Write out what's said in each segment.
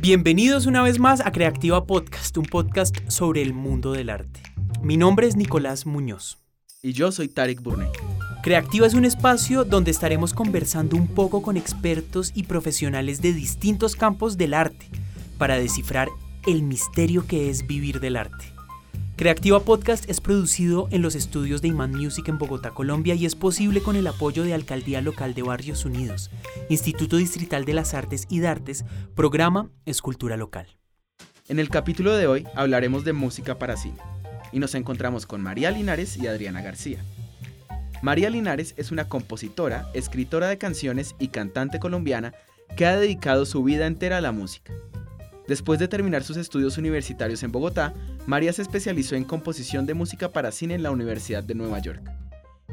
Bienvenidos una vez más a Creativa Podcast, un podcast sobre el mundo del arte. Mi nombre es Nicolás Muñoz. Y yo soy Tarek Burney. Creativa es un espacio donde estaremos conversando un poco con expertos y profesionales de distintos campos del arte para descifrar el misterio que es vivir del arte. Creativa Podcast es producido en los estudios de Iman Music en Bogotá, Colombia y es posible con el apoyo de Alcaldía Local de Barrios Unidos, Instituto Distrital de las Artes y Dartes, programa Escultura Local. En el capítulo de hoy hablaremos de música para cine y nos encontramos con María Linares y Adriana García. María Linares es una compositora, escritora de canciones y cantante colombiana que ha dedicado su vida entera a la música. Después de terminar sus estudios universitarios en Bogotá, María se especializó en composición de música para cine en la Universidad de Nueva York.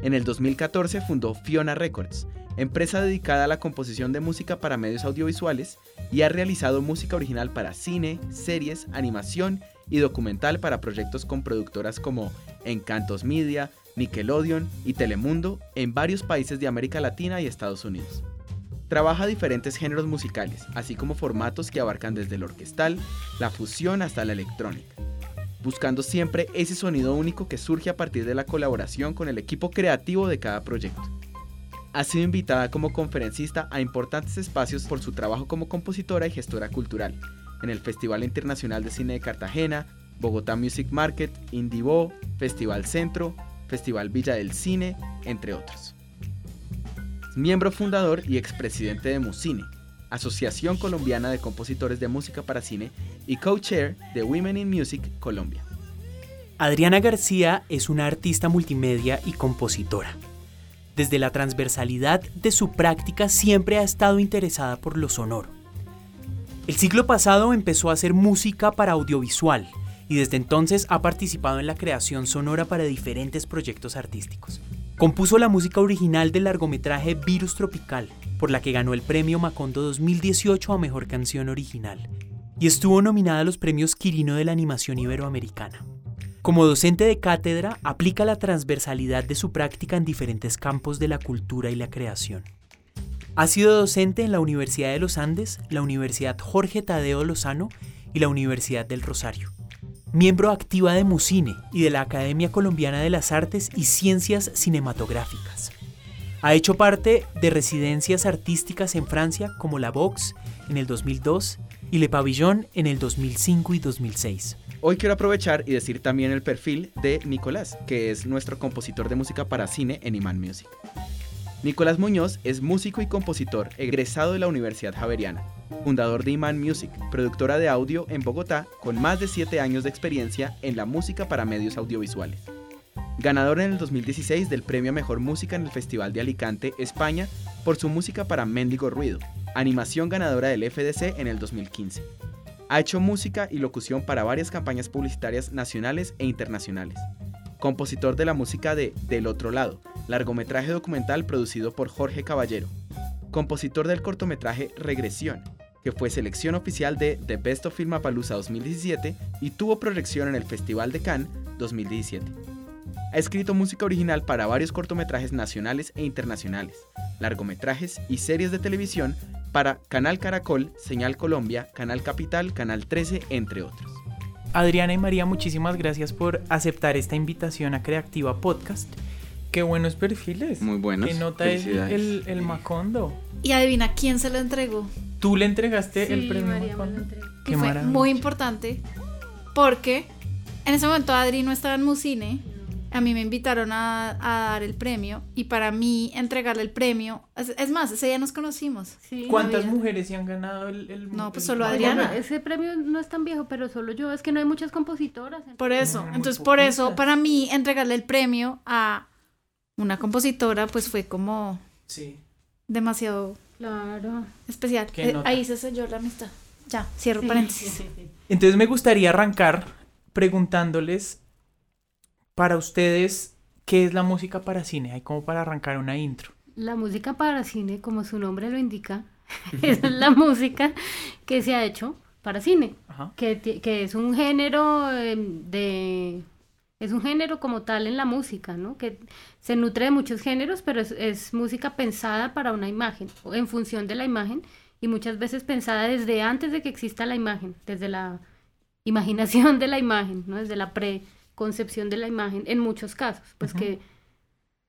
En el 2014 fundó Fiona Records, empresa dedicada a la composición de música para medios audiovisuales y ha realizado música original para cine, series, animación y documental para proyectos con productoras como Encantos Media, Nickelodeon y Telemundo en varios países de América Latina y Estados Unidos. Trabaja diferentes géneros musicales, así como formatos que abarcan desde el orquestal, la fusión hasta la electrónica, buscando siempre ese sonido único que surge a partir de la colaboración con el equipo creativo de cada proyecto. Ha sido invitada como conferencista a importantes espacios por su trabajo como compositora y gestora cultural, en el Festival Internacional de Cine de Cartagena, Bogotá Music Market, Indivo, Festival Centro, Festival Villa del Cine, entre otros miembro fundador y expresidente de Musine, Asociación Colombiana de Compositores de Música para Cine, y co-chair de Women in Music Colombia. Adriana García es una artista multimedia y compositora. Desde la transversalidad de su práctica siempre ha estado interesada por lo sonoro. El siglo pasado empezó a hacer música para audiovisual y desde entonces ha participado en la creación sonora para diferentes proyectos artísticos. Compuso la música original del largometraje Virus Tropical, por la que ganó el premio Macondo 2018 a Mejor Canción Original, y estuvo nominada a los premios Quirino de la Animación Iberoamericana. Como docente de cátedra, aplica la transversalidad de su práctica en diferentes campos de la cultura y la creación. Ha sido docente en la Universidad de los Andes, la Universidad Jorge Tadeo Lozano y la Universidad del Rosario miembro activa de Musine y de la Academia Colombiana de las Artes y Ciencias Cinematográficas. Ha hecho parte de residencias artísticas en Francia como la Vox en el 2002 y Le Pavillon en el 2005 y 2006. Hoy quiero aprovechar y decir también el perfil de Nicolás, que es nuestro compositor de música para cine en Iman Music. Nicolás Muñoz es músico y compositor egresado de la Universidad Javeriana, fundador de Iman Music, productora de audio en Bogotá con más de 7 años de experiencia en la música para medios audiovisuales. Ganador en el 2016 del premio Mejor Música en el Festival de Alicante, España, por su música para Mendigo Ruido, animación ganadora del FDC en el 2015. Ha hecho música y locución para varias campañas publicitarias nacionales e internacionales. Compositor de la música de Del Otro Lado, largometraje documental producido por Jorge Caballero, compositor del cortometraje Regresión, que fue selección oficial de The Best of Filmapalooza 2017 y tuvo proyección en el Festival de Cannes 2017. Ha escrito música original para varios cortometrajes nacionales e internacionales, largometrajes y series de televisión para Canal Caracol, Señal Colombia, Canal Capital, Canal 13, entre otros. Adriana y María, muchísimas gracias por aceptar esta invitación a Creativa Podcast. Qué buenos perfiles. Muy buenos. Qué nota es el, el, Macondo. Y adivina quién se lo entregó. Tú le entregaste el premio María Macondo. que fue muy importante porque en ese momento Adri no estaba en Musine. A mí me invitaron a, dar el premio y para mí entregarle el premio, es, más, ese día nos conocimos. ¿Cuántas mujeres se han ganado el, el No, pues solo Adriana. ese premio no es tan viejo, pero solo yo, es que no hay muchas compositoras. Por eso, entonces por eso, para mí entregarle el premio a una compositora, pues fue como sí. demasiado claro. especial. Eh, ahí se selló la amistad. Ya, cierro paréntesis. Entonces me gustaría arrancar preguntándoles para ustedes qué es la música para cine, hay como para arrancar una intro. La música para cine, como su nombre lo indica, es la música que se ha hecho para cine, que, que, es un género em, de es un género como tal en la música, ¿no? Que se nutre de muchos géneros, pero es, música pensada para una imagen, en función de la imagen y muchas veces pensada desde antes de que exista la imagen, desde la imaginación de la imagen, ¿no? desde la preconcepción de la imagen, en muchos casos, pues que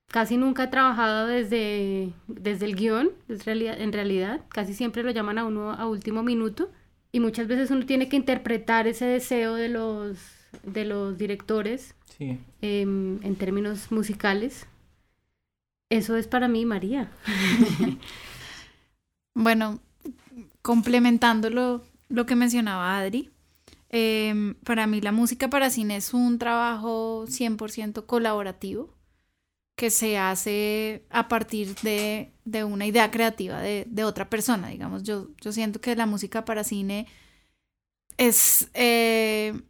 casi nunca he trabajado desde, desde el guion, en realidad, casi siempre lo llaman a uno a último minuto y muchas veces uno tiene que interpretar ese deseo de los, de los directores em, en términos musicales. Eso es para mí, María. bueno, complementando lo, que mencionaba Adri, em, para mí la música para cine es un trabajo 100% colaborativo que se hace a partir de, una idea creativa de, otra persona, digamos. Yo, yo siento que la música para cine es eh,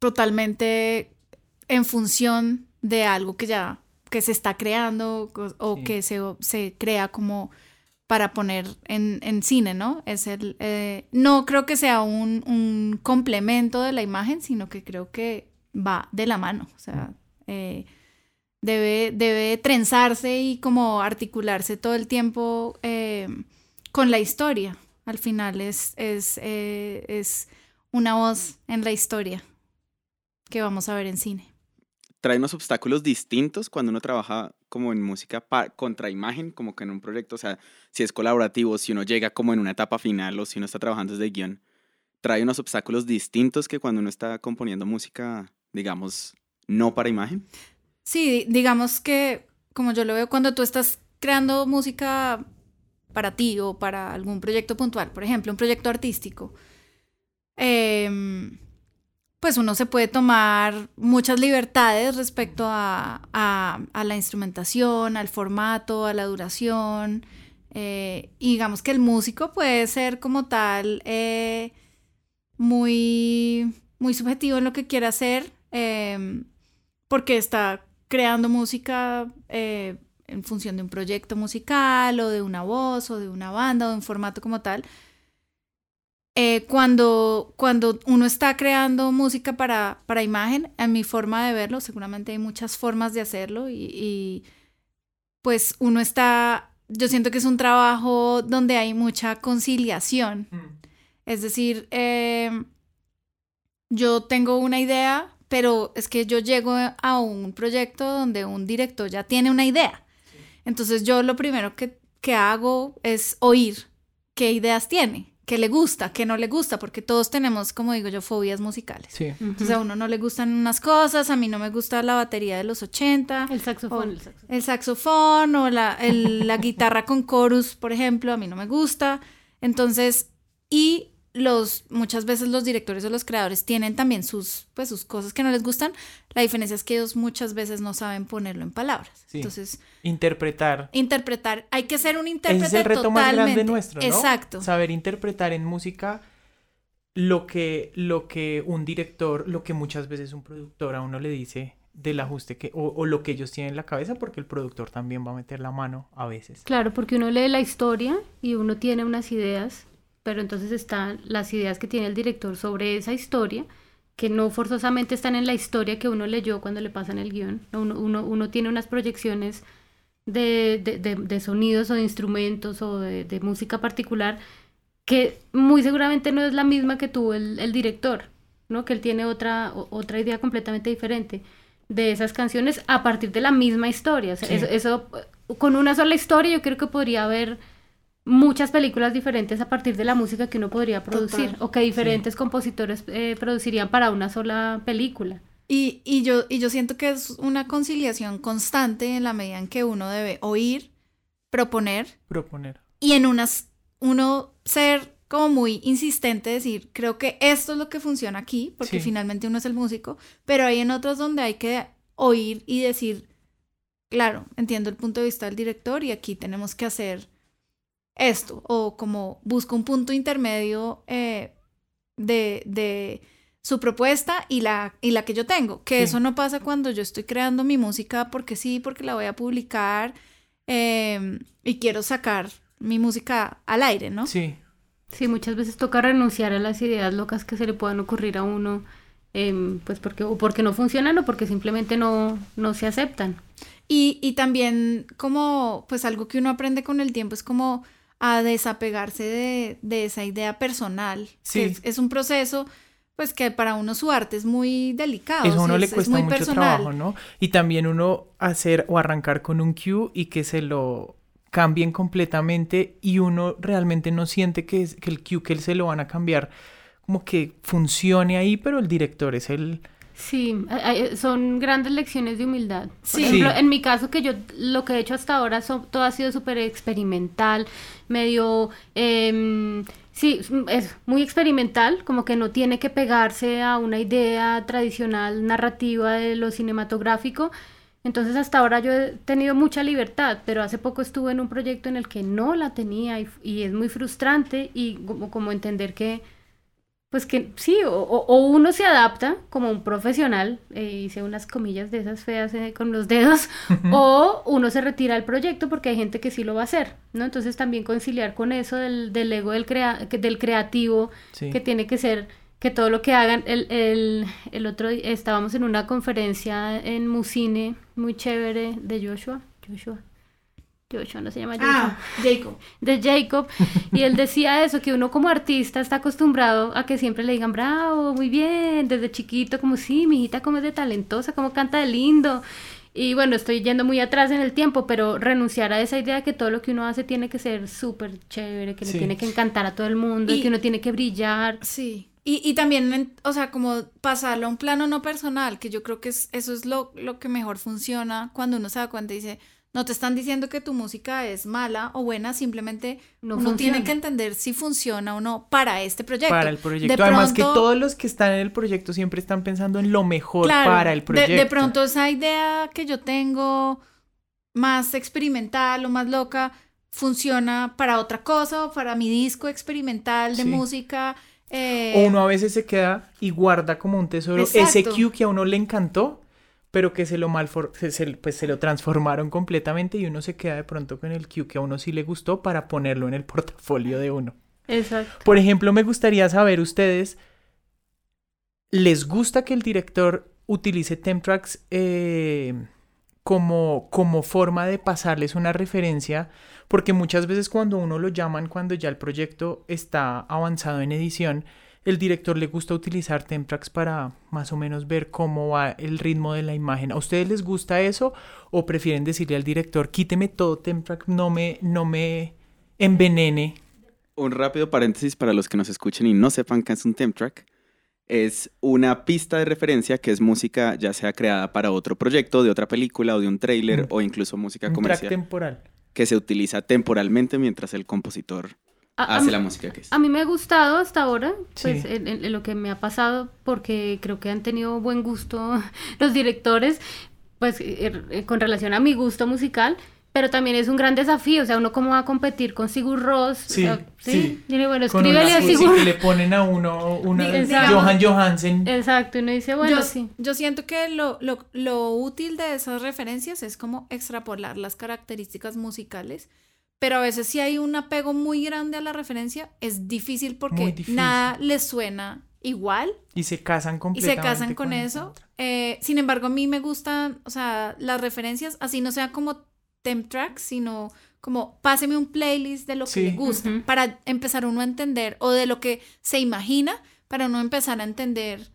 totalmente en función de algo que ya que se está creando o, que se, se, crea como para poner en, cine, ¿no? Es el, eh, no creo que sea un, un, complemento de la imagen, sino que creo que va de la mano. O sea, eh, debe, debe trenzarse y como articularse todo el tiempo eh, con la historia. Al final es, es, eh, es una voz en la historia que vamos a ver en cine. Trae unos obstáculos distintos cuando uno trabaja como en música contra imagen, como que en un proyecto, o sea, si es colaborativo, si uno llega como en una etapa final o si uno está trabajando desde guion, trae unos obstáculos distintos que cuando uno está componiendo música, digamos, no para imagen. Sí, digamos que como yo lo veo cuando tú estás creando música para ti o para algún proyecto puntual, por ejemplo, un proyecto artístico, em, pues uno se puede tomar muchas libertades respecto a, la instrumentación, al formato, a la duración. Eh, y digamos que el músico puede ser como tal eh, muy, muy subjetivo en lo que quiera hacer, em, porque está creando música eh, en función de un proyecto musical o de una voz o de una banda o de un formato como tal. Eh, cuando, cuando uno está creando música para, para imagen, en mi forma de verlo, seguramente hay muchas formas de hacerlo y, pues uno está, yo siento que es un trabajo donde hay mucha conciliación. Mm. Es decir, eh, yo tengo una idea, pero es que yo llego a un proyecto donde un director ya tiene una idea. Entonces yo lo primero que, hago es oír qué ideas tiene, qué le gusta, qué no le gusta, porque todos tenemos, como digo yo, fobias musicales. Entonces a uno no le gustan unas cosas, a mí no me gusta la batería de los 80. El saxofón. el saxofón. o la, la guitarra con chorus, por ejemplo, a mí no me gusta. Entonces, y los, muchas veces los directores o los creadores tienen también sus, pues, sus cosas que no les gustan. La diferencia es que ellos muchas veces no saben ponerlo en palabras. Entonces, interpretar. Interpretar. Hay que ser un intérprete. es el reto más grande nuestro, ¿no? Exacto. Saber interpretar en música lo que, lo que un director, lo que muchas veces un productor a uno le dice del ajuste que, o, o, lo que ellos tienen en la cabeza, porque el productor también va a meter la mano a veces. Claro, porque uno lee la historia y uno tiene unas ideas pero entonces están las ideas que tiene el director sobre esa historia, que no forzosamente están en la historia que uno leyó cuando le pasan el guion. Uno, uno, uno tiene unas proyecciones de, de, de, sonidos o de instrumentos o de, música particular que muy seguramente no es la misma que tuvo el, el director, ¿no? Que él tiene otra, otra idea completamente diferente de esas canciones a partir de la misma historia. eso, eso, con una sola historia yo creo que podría haber muchas películas diferentes a partir de la música que uno podría producir o que diferentes compositores eh, producirían para una sola película. Y, y, yo, y yo siento que es una conciliación constante en la medida en que uno debe oír, proponer. Proponer. Y en unas, uno ser como muy insistente, decir, creo que esto es lo que funciona aquí, porque finalmente uno es el músico, pero hay en otros donde hay que oír y decir, claro, entiendo el punto de vista del director y aquí tenemos que hacer esto, o como busco un punto intermedio eh, de, de, su propuesta y la, y la que yo tengo, que eso no pasa cuando yo estoy creando mi música porque sí, porque la voy a publicar em, y quiero sacar mi música al aire, ¿no? Sí. Sí, muchas veces toca renunciar a las ideas locas que se le puedan ocurrir a uno, em, pues porque, o porque no funcionan o porque simplemente no, no se aceptan. Y, y también como, pues algo que uno aprende con el tiempo es como a desapegarse de, esa idea personal. Sí. es, un proceso pues que para uno su arte es muy delicado. Eso a uno le cuesta mucho trabajo, ¿no? Y también uno hacer o arrancar con un cue y que se lo cambien completamente y uno realmente no siente que, es, que el cue que él se lo van a cambiar como que funcione ahí, pero el director es el... Sí, son grandes lecciones de humildad. Por ejemplo, en mi caso, que yo lo que he hecho hasta ahora, son, todo ha sido súper experimental, medio... Eh, Sí, es muy experimental, como que no tiene que pegarse a una idea tradicional narrativa de lo cinematográfico. Entonces hasta ahora yo he tenido mucha libertad, pero hace poco estuve en un proyecto en el que no la tenía y, es muy frustrante y como, como entender que pues que sí, o, uno se adapta como un profesional, eh, hice unas comillas de esas feas eh, con los dedos, o uno se retira del proyecto porque hay gente que sí lo va a hacer, ¿no? Entonces también conciliar con eso del, del ego del, crea del creativo, que tiene que ser que todo lo que hagan, el, el, el otro estábamos en una conferencia en Musine, muy chévere, de Joshua, Joshua, Joshua, no se llama ah, Jacob. De Jacob. Y él decía eso, que uno como artista está acostumbrado a que siempre le digan, bravo, muy bien, desde chiquito, como sí, mi hijita como es de talentosa, como canta de lindo. Y bueno, estoy yendo muy atrás en el tiempo, pero renunciar a esa idea de que todo lo que uno hace tiene que ser súper chévere, que le tiene que encantar a todo el mundo, y, que uno tiene que brillar. Sí. Y, y también, o sea, como pasarlo a un plano no personal, que yo creo que es, eso es lo, lo que mejor funciona cuando uno se da cuenta y dice, no te están diciendo que tu música es mala o buena, simplemente no uno tiene que entender si funciona o no para este proyecto. Para el proyecto. Además que todos los que están en el proyecto siempre están pensando en lo mejor para el proyecto. De, de, pronto esa idea que yo tengo más experimental o más loca funciona para otra cosa o para mi disco experimental de música. Eh, o uno a veces se queda y guarda como un tesoro ese cue que a uno le encantó pero que se lo malfor se, pues se lo transformaron completamente y uno se queda de pronto con el cue que a uno sí le gustó para ponerlo en el portafolio de uno. Exacto. Por ejemplo, me gustaría saber ustedes, ¿les gusta que el director utilice Temtracks eh, como, como forma de pasarles una referencia? Porque muchas veces cuando uno lo llaman, cuando ya el proyecto está avanzado en edición, el director le gusta utilizar Temprax para más o menos ver cómo va el ritmo de la imagen. ¿A ustedes les gusta eso o prefieren decirle al director, quíteme todo Temprax, no me, no me envenene? Un rápido paréntesis para los que nos escuchen y no sepan qué es un Temtrack. Es una pista de referencia que es música ya sea creada para otro proyecto, de otra película o de un tráiler o incluso música un comercial. temporal. Que se utiliza temporalmente mientras el compositor hace la música que es. A mí me ha gustado hasta ahora, pues en, lo que me ha pasado, porque creo que han tenido buen gusto los directores, pues eh, eh, con relación a mi gusto musical. Pero también es un gran desafío, o sea, uno cómo va a competir con Sigur Ross. Sí, sí. bueno, escríbele a Sigur. le ponen a uno una Johan Johansen. Exacto, y uno dice, bueno, yo, sí. Yo siento que lo, lo, lo útil de esas referencias es como extrapolar las características musicales pero a veces si hay un apego muy grande a la referencia, es difícil porque nada les suena igual. Y se casan completamente. Y se casan con, eso. Eh, sin embargo, a mí me gustan, o sea, las referencias, así no sea como temp tracks, sino como páseme un playlist de lo que le gusta, para empezar uno a entender, o de lo que se imagina, para uno empezar a entender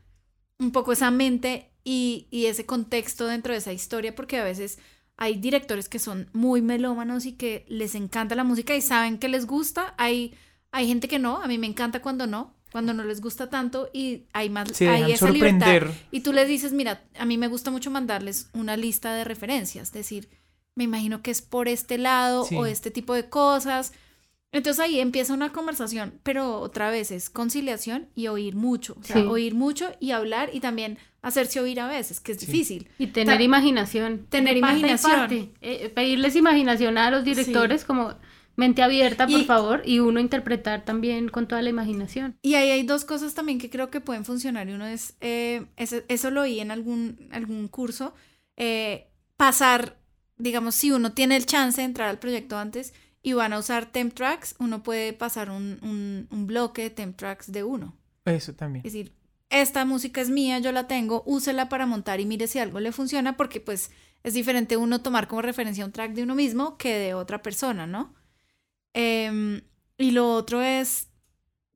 un poco esa mente y, y ese contexto dentro de esa historia, porque a veces hay directores que son muy melómanos y que les encanta la música y saben que les gusta. Hay, hay gente que no, a mí me encanta cuando no, cuando no les gusta tanto y hay más hay esa libertad. Y tú les dices, mira, a mí me gusta mucho mandarles una lista de referencias, es decir, me imagino que es por este lado o este tipo de cosas. Entonces ahí empieza una conversación, pero otra vez es conciliación y oír mucho, o sea, oír mucho y hablar y también hacerse oír a veces, que es difícil. Y tener imaginación. Tener imaginación. Eh, pedirles imaginación a los directores como mente abierta, por favor, y uno interpretar también con toda la imaginación. Y ahí hay dos cosas también que creo que pueden funcionar. Y uno es, eh, eso, lo oí en algún, algún curso, eh, pasar, digamos, si uno tiene el chance de entrar al proyecto antes y van a usar temp tracks, uno puede pasar un, un, un bloque de temp tracks de uno. Eso también. Es decir, esta música es mía, yo la tengo, úsela para montar y mire si algo le funciona, porque pues es diferente uno tomar como referencia un track de uno mismo que de otra persona, ¿no? Em, y lo otro es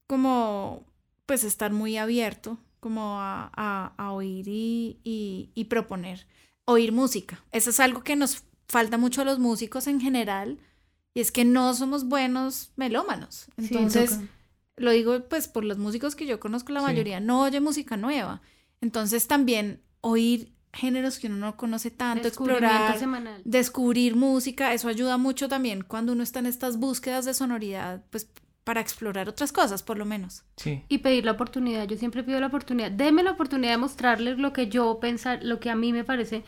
como, pues, estar muy abierto, como a, oír y, y, proponer. Oír música. Eso es algo que nos falta mucho a los músicos en general, y es que no somos buenos melómanos. Entonces, lo digo pues por los músicos que yo conozco, la mayoría no oye música nueva. Entonces, también oír géneros que uno no conoce tanto, explorar, descubrir música, eso ayuda mucho también cuando uno está en estas búsquedas de sonoridad, pues para explorar otras cosas, por lo menos. Sí. Y pedir la oportunidad, yo siempre pido la oportunidad, deme la oportunidad de mostrarles lo que yo pensar, lo que a mí me parece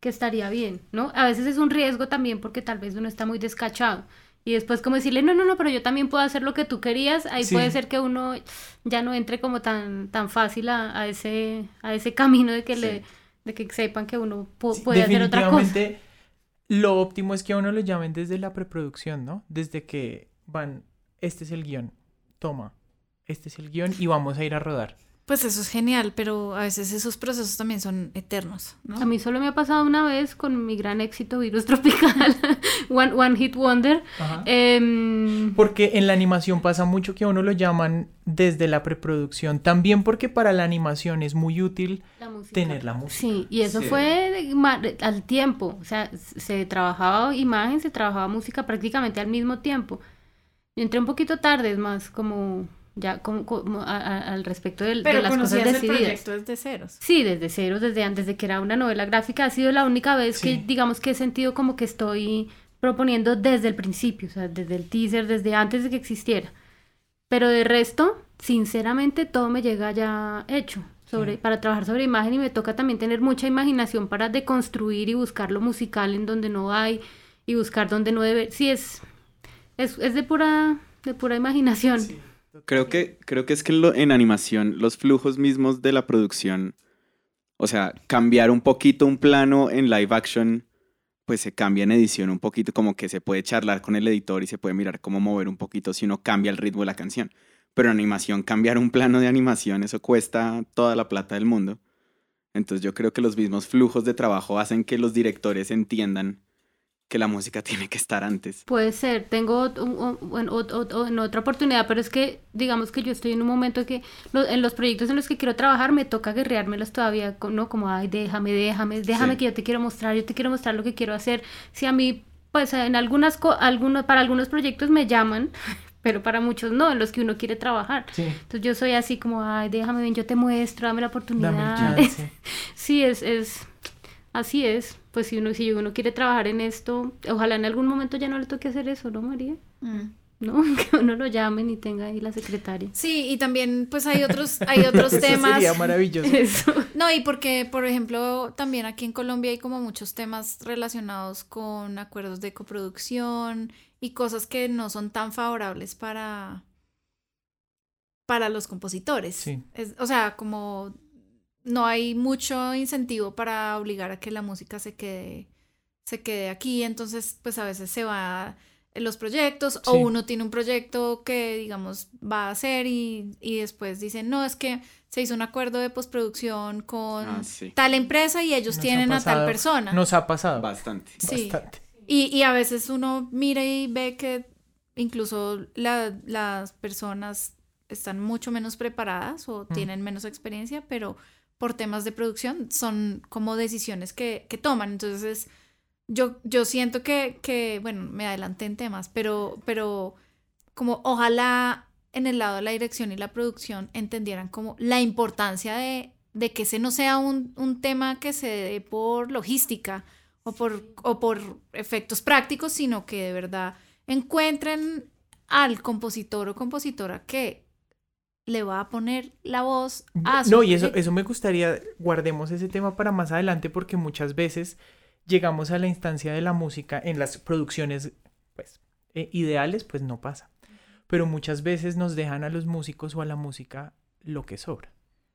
que estaría bien, ¿no? A veces es un riesgo también porque tal vez uno está muy descachado. Y después como decirle, no, no, no, pero yo también puedo hacer lo que tú querías, ahí puede ser que uno ya no entre como tan, tan fácil a, ese, a ese camino de que le de que sepan que uno puede hacer otra cosa. Lo óptimo es que a uno lo llamen desde la preproducción, ¿no? Desde que van, este es el guion, toma, este es el guion y vamos a ir a rodar. Pues eso es genial, pero a veces esos procesos también son eternos, ¿no? A mí solo me ha pasado una vez con mi gran éxito Virus Tropical, One, One Hit Wonder. Em, porque en la animación pasa mucho que a uno lo llaman desde la preproducción, también porque para la animación es muy útil tener la música. Sí, y eso fue al tiempo, o sea, se trabajaba imagen, se trabajaba música prácticamente al mismo tiempo. Yo entré un poquito tarde, es más como ya como, al respecto de, de las cosas decididas. el proyecto desde ceros. Sí, desde ceros, desde antes de que era una novela gráfica, ha sido la única vez que digamos que he sentido como que estoy proponiendo desde el principio, o sea, desde el teaser, desde antes de que existiera. Pero de resto, sinceramente, todo me llega ya hecho sobre, para trabajar sobre imagen y me toca también tener mucha imaginación para deconstruir y buscar lo musical en donde no hay y buscar donde no debe. Sí, es, es, es de pura, de pura imaginación. Creo que, creo que es que en animación los flujos mismos de la producción, o sea, cambiar un poquito un plano en live action, pues se cambia en edición un poquito, como que se puede charlar con el editor y se puede mirar cómo mover un poquito si uno cambia el ritmo de la canción. Pero en animación, cambiar un plano de animación, eso cuesta toda la plata del mundo. Entonces yo creo que los mismos flujos de trabajo hacen que los directores entiendan que la música tiene que estar antes. Puede ser, tengo en otra oportunidad, pero es que digamos que yo estoy en un momento que en los proyectos en los que quiero trabajar me toca guerreármelos todavía, ¿no? Como, ay, déjame, déjame, déjame que yo te quiero mostrar, yo te quiero mostrar lo que quiero hacer. Si a mí, pues en algunas, algunos, para algunos proyectos me llaman, pero para muchos no, en los que uno quiere trabajar. Entonces yo soy así como, ay, déjame, ven, yo te muestro, dame la oportunidad. sí, es, es, así es pues si uno, si uno quiere trabajar en esto, ojalá en algún momento ya no le toque hacer eso, ¿no, María? Mm. ¿no? Que uno lo llamen y tenga ahí la secretaria. Sí, y también pues hay otros, hay otros temas. Sería maravilloso. No, y porque, por ejemplo, también aquí en Colombia hay como muchos temas relacionados con acuerdos de coproducción y cosas que no son tan favorables para, para los compositores. Sí. o sea, como no hay mucho incentivo para obligar a que la música se quede, se quede aquí, entonces pues a veces se va en los proyectos o uno tiene un proyecto que digamos va a hacer y, después dicen, no, es que se hizo un acuerdo de postproducción con ah, tal empresa y ellos tienen a tal persona. Nos ha pasado. Bastante. Bastante. Y, y, a veces uno mira y ve que incluso las personas están mucho menos preparadas o mm. tienen menos experiencia, pero por temas de producción, son como decisiones que, toman. Entonces, yo, yo siento que, bueno, me adelanté en temas, pero, pero como ojalá en el lado de la dirección y la producción entendieran como la importancia de, de que ese no sea un, un, tema que se dé por logística o por, o por efectos prácticos, sino que de verdad encuentren al compositor o compositora que le va a poner la voz a su No, y eso, eso me gustaría, guardemos ese tema para más adelante porque muchas veces llegamos a la instancia de la música en las producciones pues eh, ideales, pues no pasa. Pero muchas veces nos dejan a los músicos o a la música lo que sobra.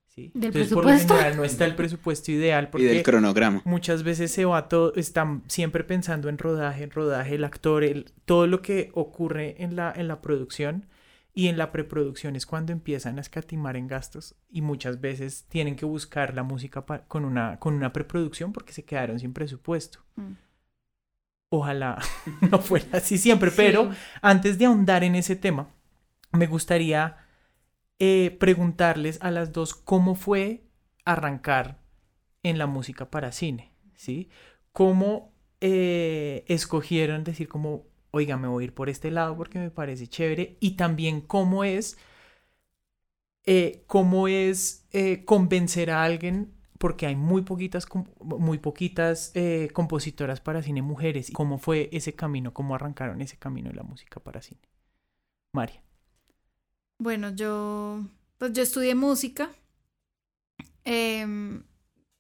¿sí? Entonces, por lo general no está el presupuesto ideal porque y del cronograma. muchas veces se va todo, están siempre pensando en rodaje, en rodaje, el actor, el, todo lo que ocurre en la, en la producción y en la preproducción es cuando empiezan a escatimar en gastos y muchas veces tienen que buscar la música con, una, con una preproducción porque se quedaron sin presupuesto. Mm. Ojalá no fuera así siempre, pero antes de ahondar en ese tema, me gustaría eh, preguntarles a las dos cómo fue arrancar en la música para cine, ¿sí? ¿Cómo eh, escogieron decir como, oiga, me voy a ir por este lado porque me parece chévere? Y también cómo es, eh, cómo es convencer a alguien porque hay muy poquitas, muy poquitas eh, compositoras para cine mujeres. ¿Cómo fue ese camino? ¿Cómo arrancaron ese camino de la música para cine? María. Bueno, yo, pues yo estudié música. Em,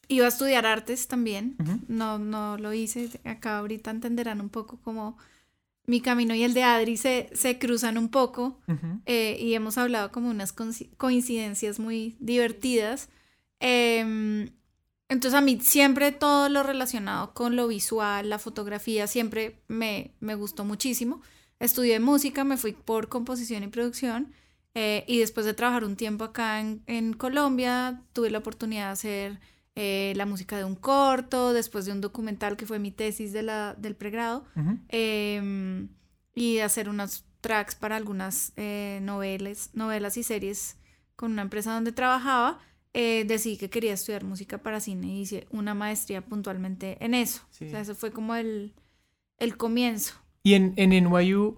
iba a estudiar artes también. No, no lo hice. Acá ahorita entenderán un poco cómo mi camino y el de Adri se, se cruzan un poco. Eh, y hemos hablado como unas coincidencias muy divertidas. Em, entonces a mí siempre todo lo relacionado con lo visual, la fotografía, siempre me, me gustó muchísimo. Estudié música, me fui por composición y producción eh, y después de trabajar un tiempo acá en, en Colombia, tuve la oportunidad de hacer eh, la música de un corto, después de un documental que fue mi tesis de la, del pregrado em, y hacer unos tracks para algunas eh, novelas, novelas y series con una empresa donde trabajaba eh, decidí que quería estudiar música para cine y hice una maestría puntualmente en eso. O sea, eso fue como el, el comienzo. ¿Y en, en NYU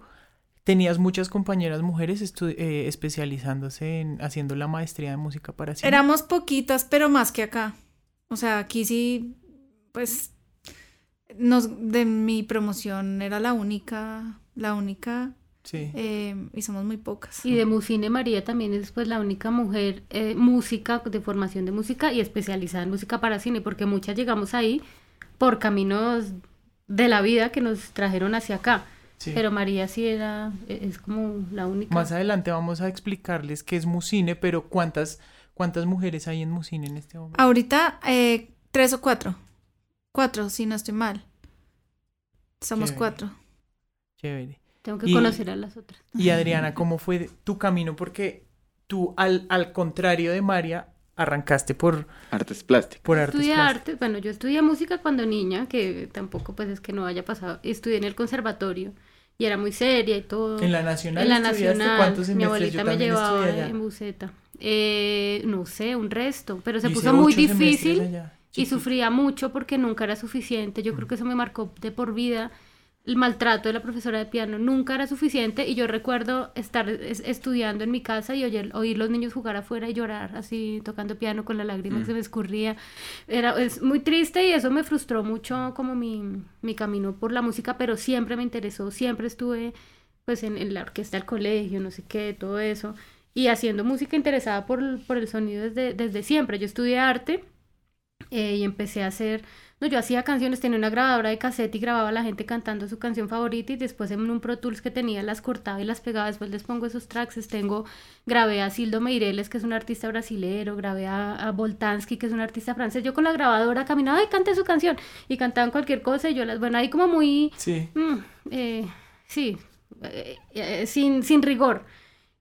tenías muchas compañeras mujeres eh, especializándose en haciendo la maestría de música para cine? Éramos poquitas, pero más que acá. O sea, aquí sí, pues, nos, de mi promoción era la única, la única Sí. Eh, y somos muy pocas. Y de Musine María también es pues la única mujer eh, música, de formación de música y especializada en música para cine, porque muchas llegamos ahí por caminos de la vida que nos trajeron hacia acá. Pero María sí era, e, es como la única. Más adelante vamos a explicarles qué es Musine, pero ¿cuántas, cuántas mujeres hay en Musine en este momento? Ahorita eh, tres o cuatro. Cuatro, si no estoy mal. Somos cuatro. Chévere. Tengo que conocer a las otras. Y Adriana, ¿cómo fue tu camino? Porque tú, al, al contrario de María, arrancaste por artes plásticas. Por artes estudié arte, bueno, yo estudié música cuando niña, que tampoco pues es que no haya pasado. Estudié en el conservatorio y era muy seria y todo. En la nacional. En la nacional. ¿Cuántos mi abuelita me llevaba en buceta. Eh, no sé, un resto, pero se puso muy difícil y sufría mucho porque nunca era suficiente. Yo creo que eso me marcó de por vida el maltrato de la profesora de piano nunca era suficiente y yo recuerdo estar estudiando en mi casa y oír, oír los niños jugar afuera y llorar así tocando piano con la lágrima que se me escurría. Era es muy triste y eso me frustró mucho como mi, mi camino por la música, pero siempre me interesó, siempre estuve pues en, en la orquesta del colegio, no sé qué, todo eso, y haciendo música interesada por, por el sonido desde, desde siempre. Yo estudié arte eh, y empecé a hacer no, yo hacía canciones, tenía una grabadora de cassette y grababa a la gente cantando su canción favorita y después en un Pro Tools que tenía las cortaba y las pegaba, después les pongo esos tracks, tengo, grabé a Sildo Meireles, que es un artista brasilero, grabé a, a Voltansky, que es un artista francés, yo con la grabadora caminaba y canté su canción y cantaban cualquier cosa y yo las, bueno, ahí como muy, sí, mm, eh, sí, eh, eh, sin, sin rigor.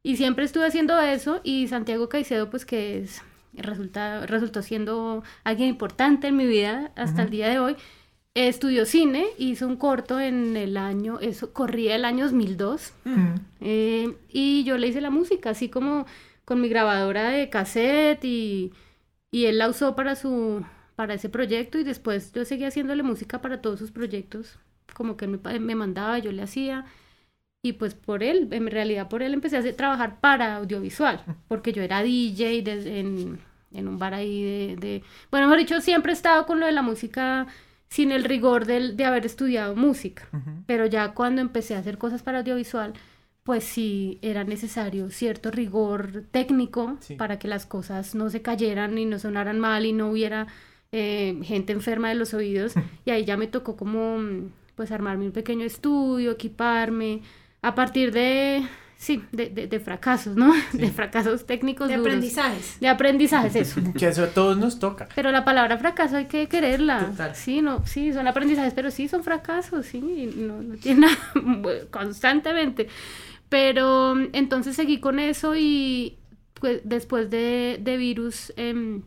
Y siempre estuve haciendo eso y Santiago Caicedo, pues que es resulta, resultó siendo alguien importante en mi vida hasta el día de hoy. Estudió cine, hizo un corto en el año, eso corría el año 2002, eh, y yo le hice la música, así como con mi grabadora de cassette, y, y él la usó para, su, para ese proyecto, y después yo seguía haciéndole música para todos sus proyectos, como que me, me mandaba, yo le hacía, y pues por él, en realidad por él empecé a trabajar para audiovisual, porque yo era DJ en, en, un bar ahí de, de, Bueno, mejor dicho, siempre he estado con lo de la música sin el rigor de, de haber estudiado música, pero ya cuando empecé a hacer cosas para audiovisual, pues sí era necesario cierto rigor técnico para que las cosas no se cayeran y no sonaran mal y no hubiera eh, gente enferma de los oídos, y ahí ya me tocó como pues armarme un pequeño estudio, equiparme, a partir de, sí, de, de, fracasos, ¿no? De fracasos técnicos. De aprendizajes. De aprendizajes, eso. que eso a todos nos toca. Pero la palabra fracaso hay que quererla. Total. Sí, no, sí, son aprendizajes, pero sí son fracasos, sí, no, no tiene nada, constantemente. Pero entonces seguí con eso y pues, después de, de Virus... Eh,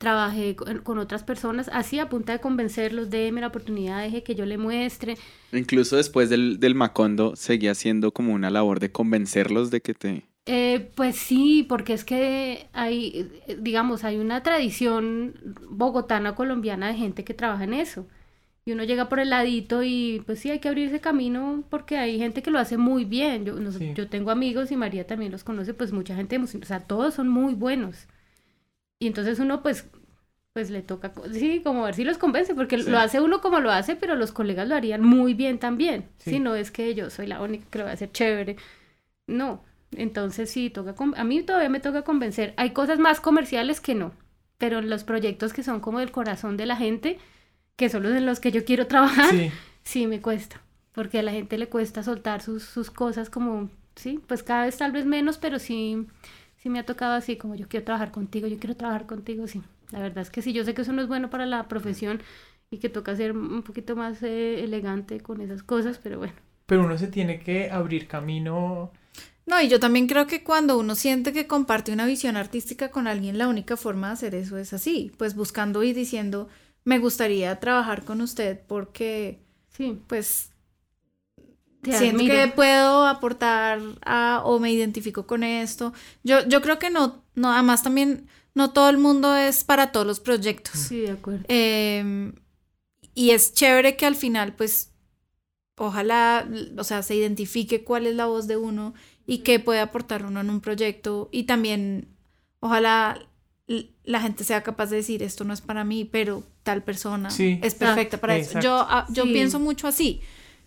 trabajé con, otras personas, así a punta de convencerlos, déme la oportunidad, deje que yo le muestre. Incluso después del, del Macondo, seguía siendo como una labor de convencerlos de que te... Eh, pues sí, porque es que hay, digamos, hay una tradición bogotana colombiana de gente que trabaja en eso. Y uno llega por el ladito y pues sí hay que abrir ese camino porque hay gente que lo hace muy bien. Yo, yo tengo amigos y María también los conoce, pues mucha gente, o sea, todos son muy buenos. Y entonces uno pues pues le toca, sí, como ver si los convence, porque lo hace uno como lo hace, pero los colegas lo harían muy bien también. Si no es que yo soy la única que lo va a hacer chévere. No, entonces sí, toca a mí todavía me toca convencer. Hay cosas más comerciales que no, pero los proyectos que son como del corazón de la gente, que son los en los que yo quiero trabajar, sí, me cuesta, porque a la gente le cuesta soltar sus, sus cosas como, sí, pues cada vez tal vez menos, pero sí sí me ha tocado así, como yo quiero trabajar contigo, yo quiero trabajar contigo, sí. La verdad es que sí, yo sé que eso no es bueno para la profesión y que toca ser un poquito más eh, elegante con esas cosas, pero bueno. Pero uno se tiene que abrir camino. No, y yo también creo que cuando uno siente que comparte una visión artística con alguien, la única forma de hacer eso es así, pues buscando y diciendo, me gustaría trabajar con usted porque, sí, pues siento que puedo aportar a, o me identifico con esto. Yo, yo creo que no, no, además también no todo el mundo es para todos los proyectos. Sí, de acuerdo. Em, y es chévere que al final, pues, ojalá, o sea, se identifique cuál es la voz de uno y qué puede aportar uno en un proyecto. Y también, ojalá la gente sea capaz de decir, esto no es para mí, pero tal persona es perfecta para eso. Yo, ah, yo pienso mucho así,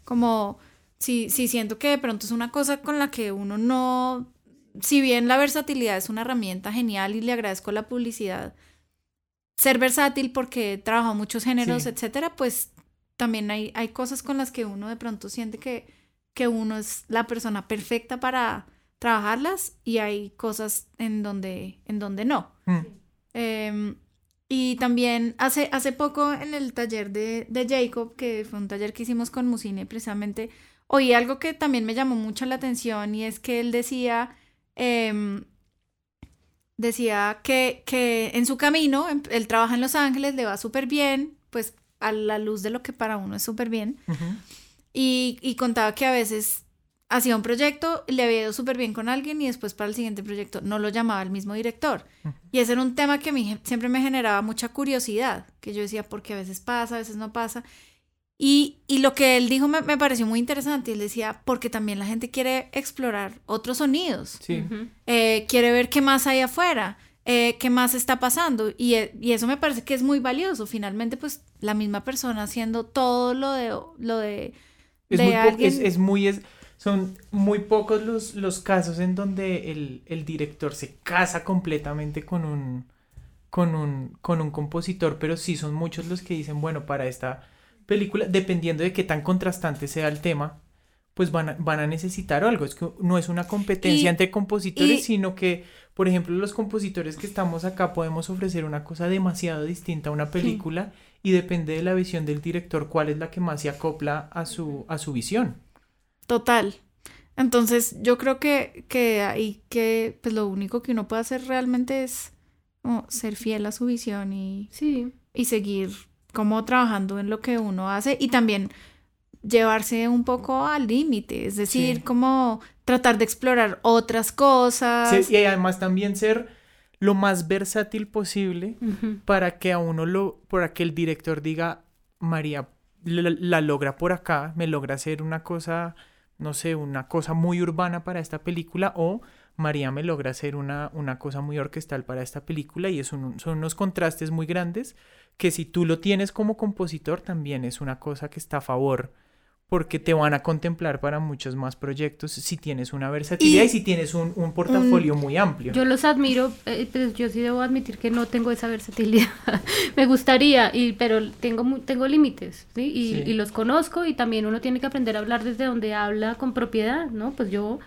como sí, sí siento que de pronto es una cosa con la que uno no, si bien la versatilidad es una herramienta genial y le agradezco la publicidad, ser versátil porque trabaja muchos géneros, etcétera, pues también hay, hay cosas con las que uno de pronto siente que, que uno es la persona perfecta para trabajarlas y hay cosas en donde, en donde no. Mm. Em, y también hace, hace poco en el taller de, de Jacob, que fue un taller que hicimos con Musine precisamente, oí algo que también me llamó mucho la atención y es que él decía, em, decía que, que en su camino, em, él trabaja en Los Ángeles, le va súper bien, pues a la luz de lo que para uno es súper bien. y, y, contaba que a veces hacía un proyecto, le había ido súper bien con alguien y después para el siguiente proyecto no lo llamaba el mismo director. Y ese era un tema que a mí siempre me generaba mucha curiosidad, que yo decía, porque a veces pasa, a veces no pasa. Y, y, lo que él dijo me, me, pareció muy interesante. Él decía, porque también la gente quiere explorar otros sonidos. Sí. Eh, quiere ver qué más hay afuera, eh, qué más está pasando. Y, eh, y, eso me parece que es muy valioso. Finalmente, pues, la misma persona haciendo todo lo de, lo de, es muy alguien... es, muy... Es, son muy pocos los, los casos en donde el, el, director se casa completamente con un, con, un, con un compositor, pero sí son muchos los que dicen, bueno, para esta película, dependiendo de qué tan contrastante sea el tema, pues van a, van a necesitar algo. Es que no es una competencia entre compositores, sino que, por ejemplo, los compositores que estamos acá podemos ofrecer una cosa demasiado distinta a una película y depende de la visión del director cuál es la que más se acopla a su, a su visión. Total. Entonces, yo creo que, que ahí que pues lo único que uno puede hacer realmente es ser fiel a su visión y, sí. y seguir como trabajando en lo que uno hace y también llevarse un poco al límite, es decir, como tratar de explorar otras cosas. y además también ser lo más versátil posible para que a uno lo, para que el director diga, María la, logra por acá, me logra hacer una cosa, no sé, una cosa muy urbana para esta película o María me logra hacer una, una cosa muy orquestal para esta película y es son unos contrastes muy grandes que si tú lo tienes como compositor también es una cosa que está a favor porque te van a contemplar para muchos más proyectos si tienes una versatilidad y, si tienes un, un portafolio muy amplio. Yo los admiro, eh, pero yo sí debo admitir que no tengo esa versatilidad. Me gustaría, y, pero tengo, tengo límites, ¿sí? Y, y, los conozco y también uno tiene que aprender a hablar desde donde habla con propiedad, ¿no? Pues yo,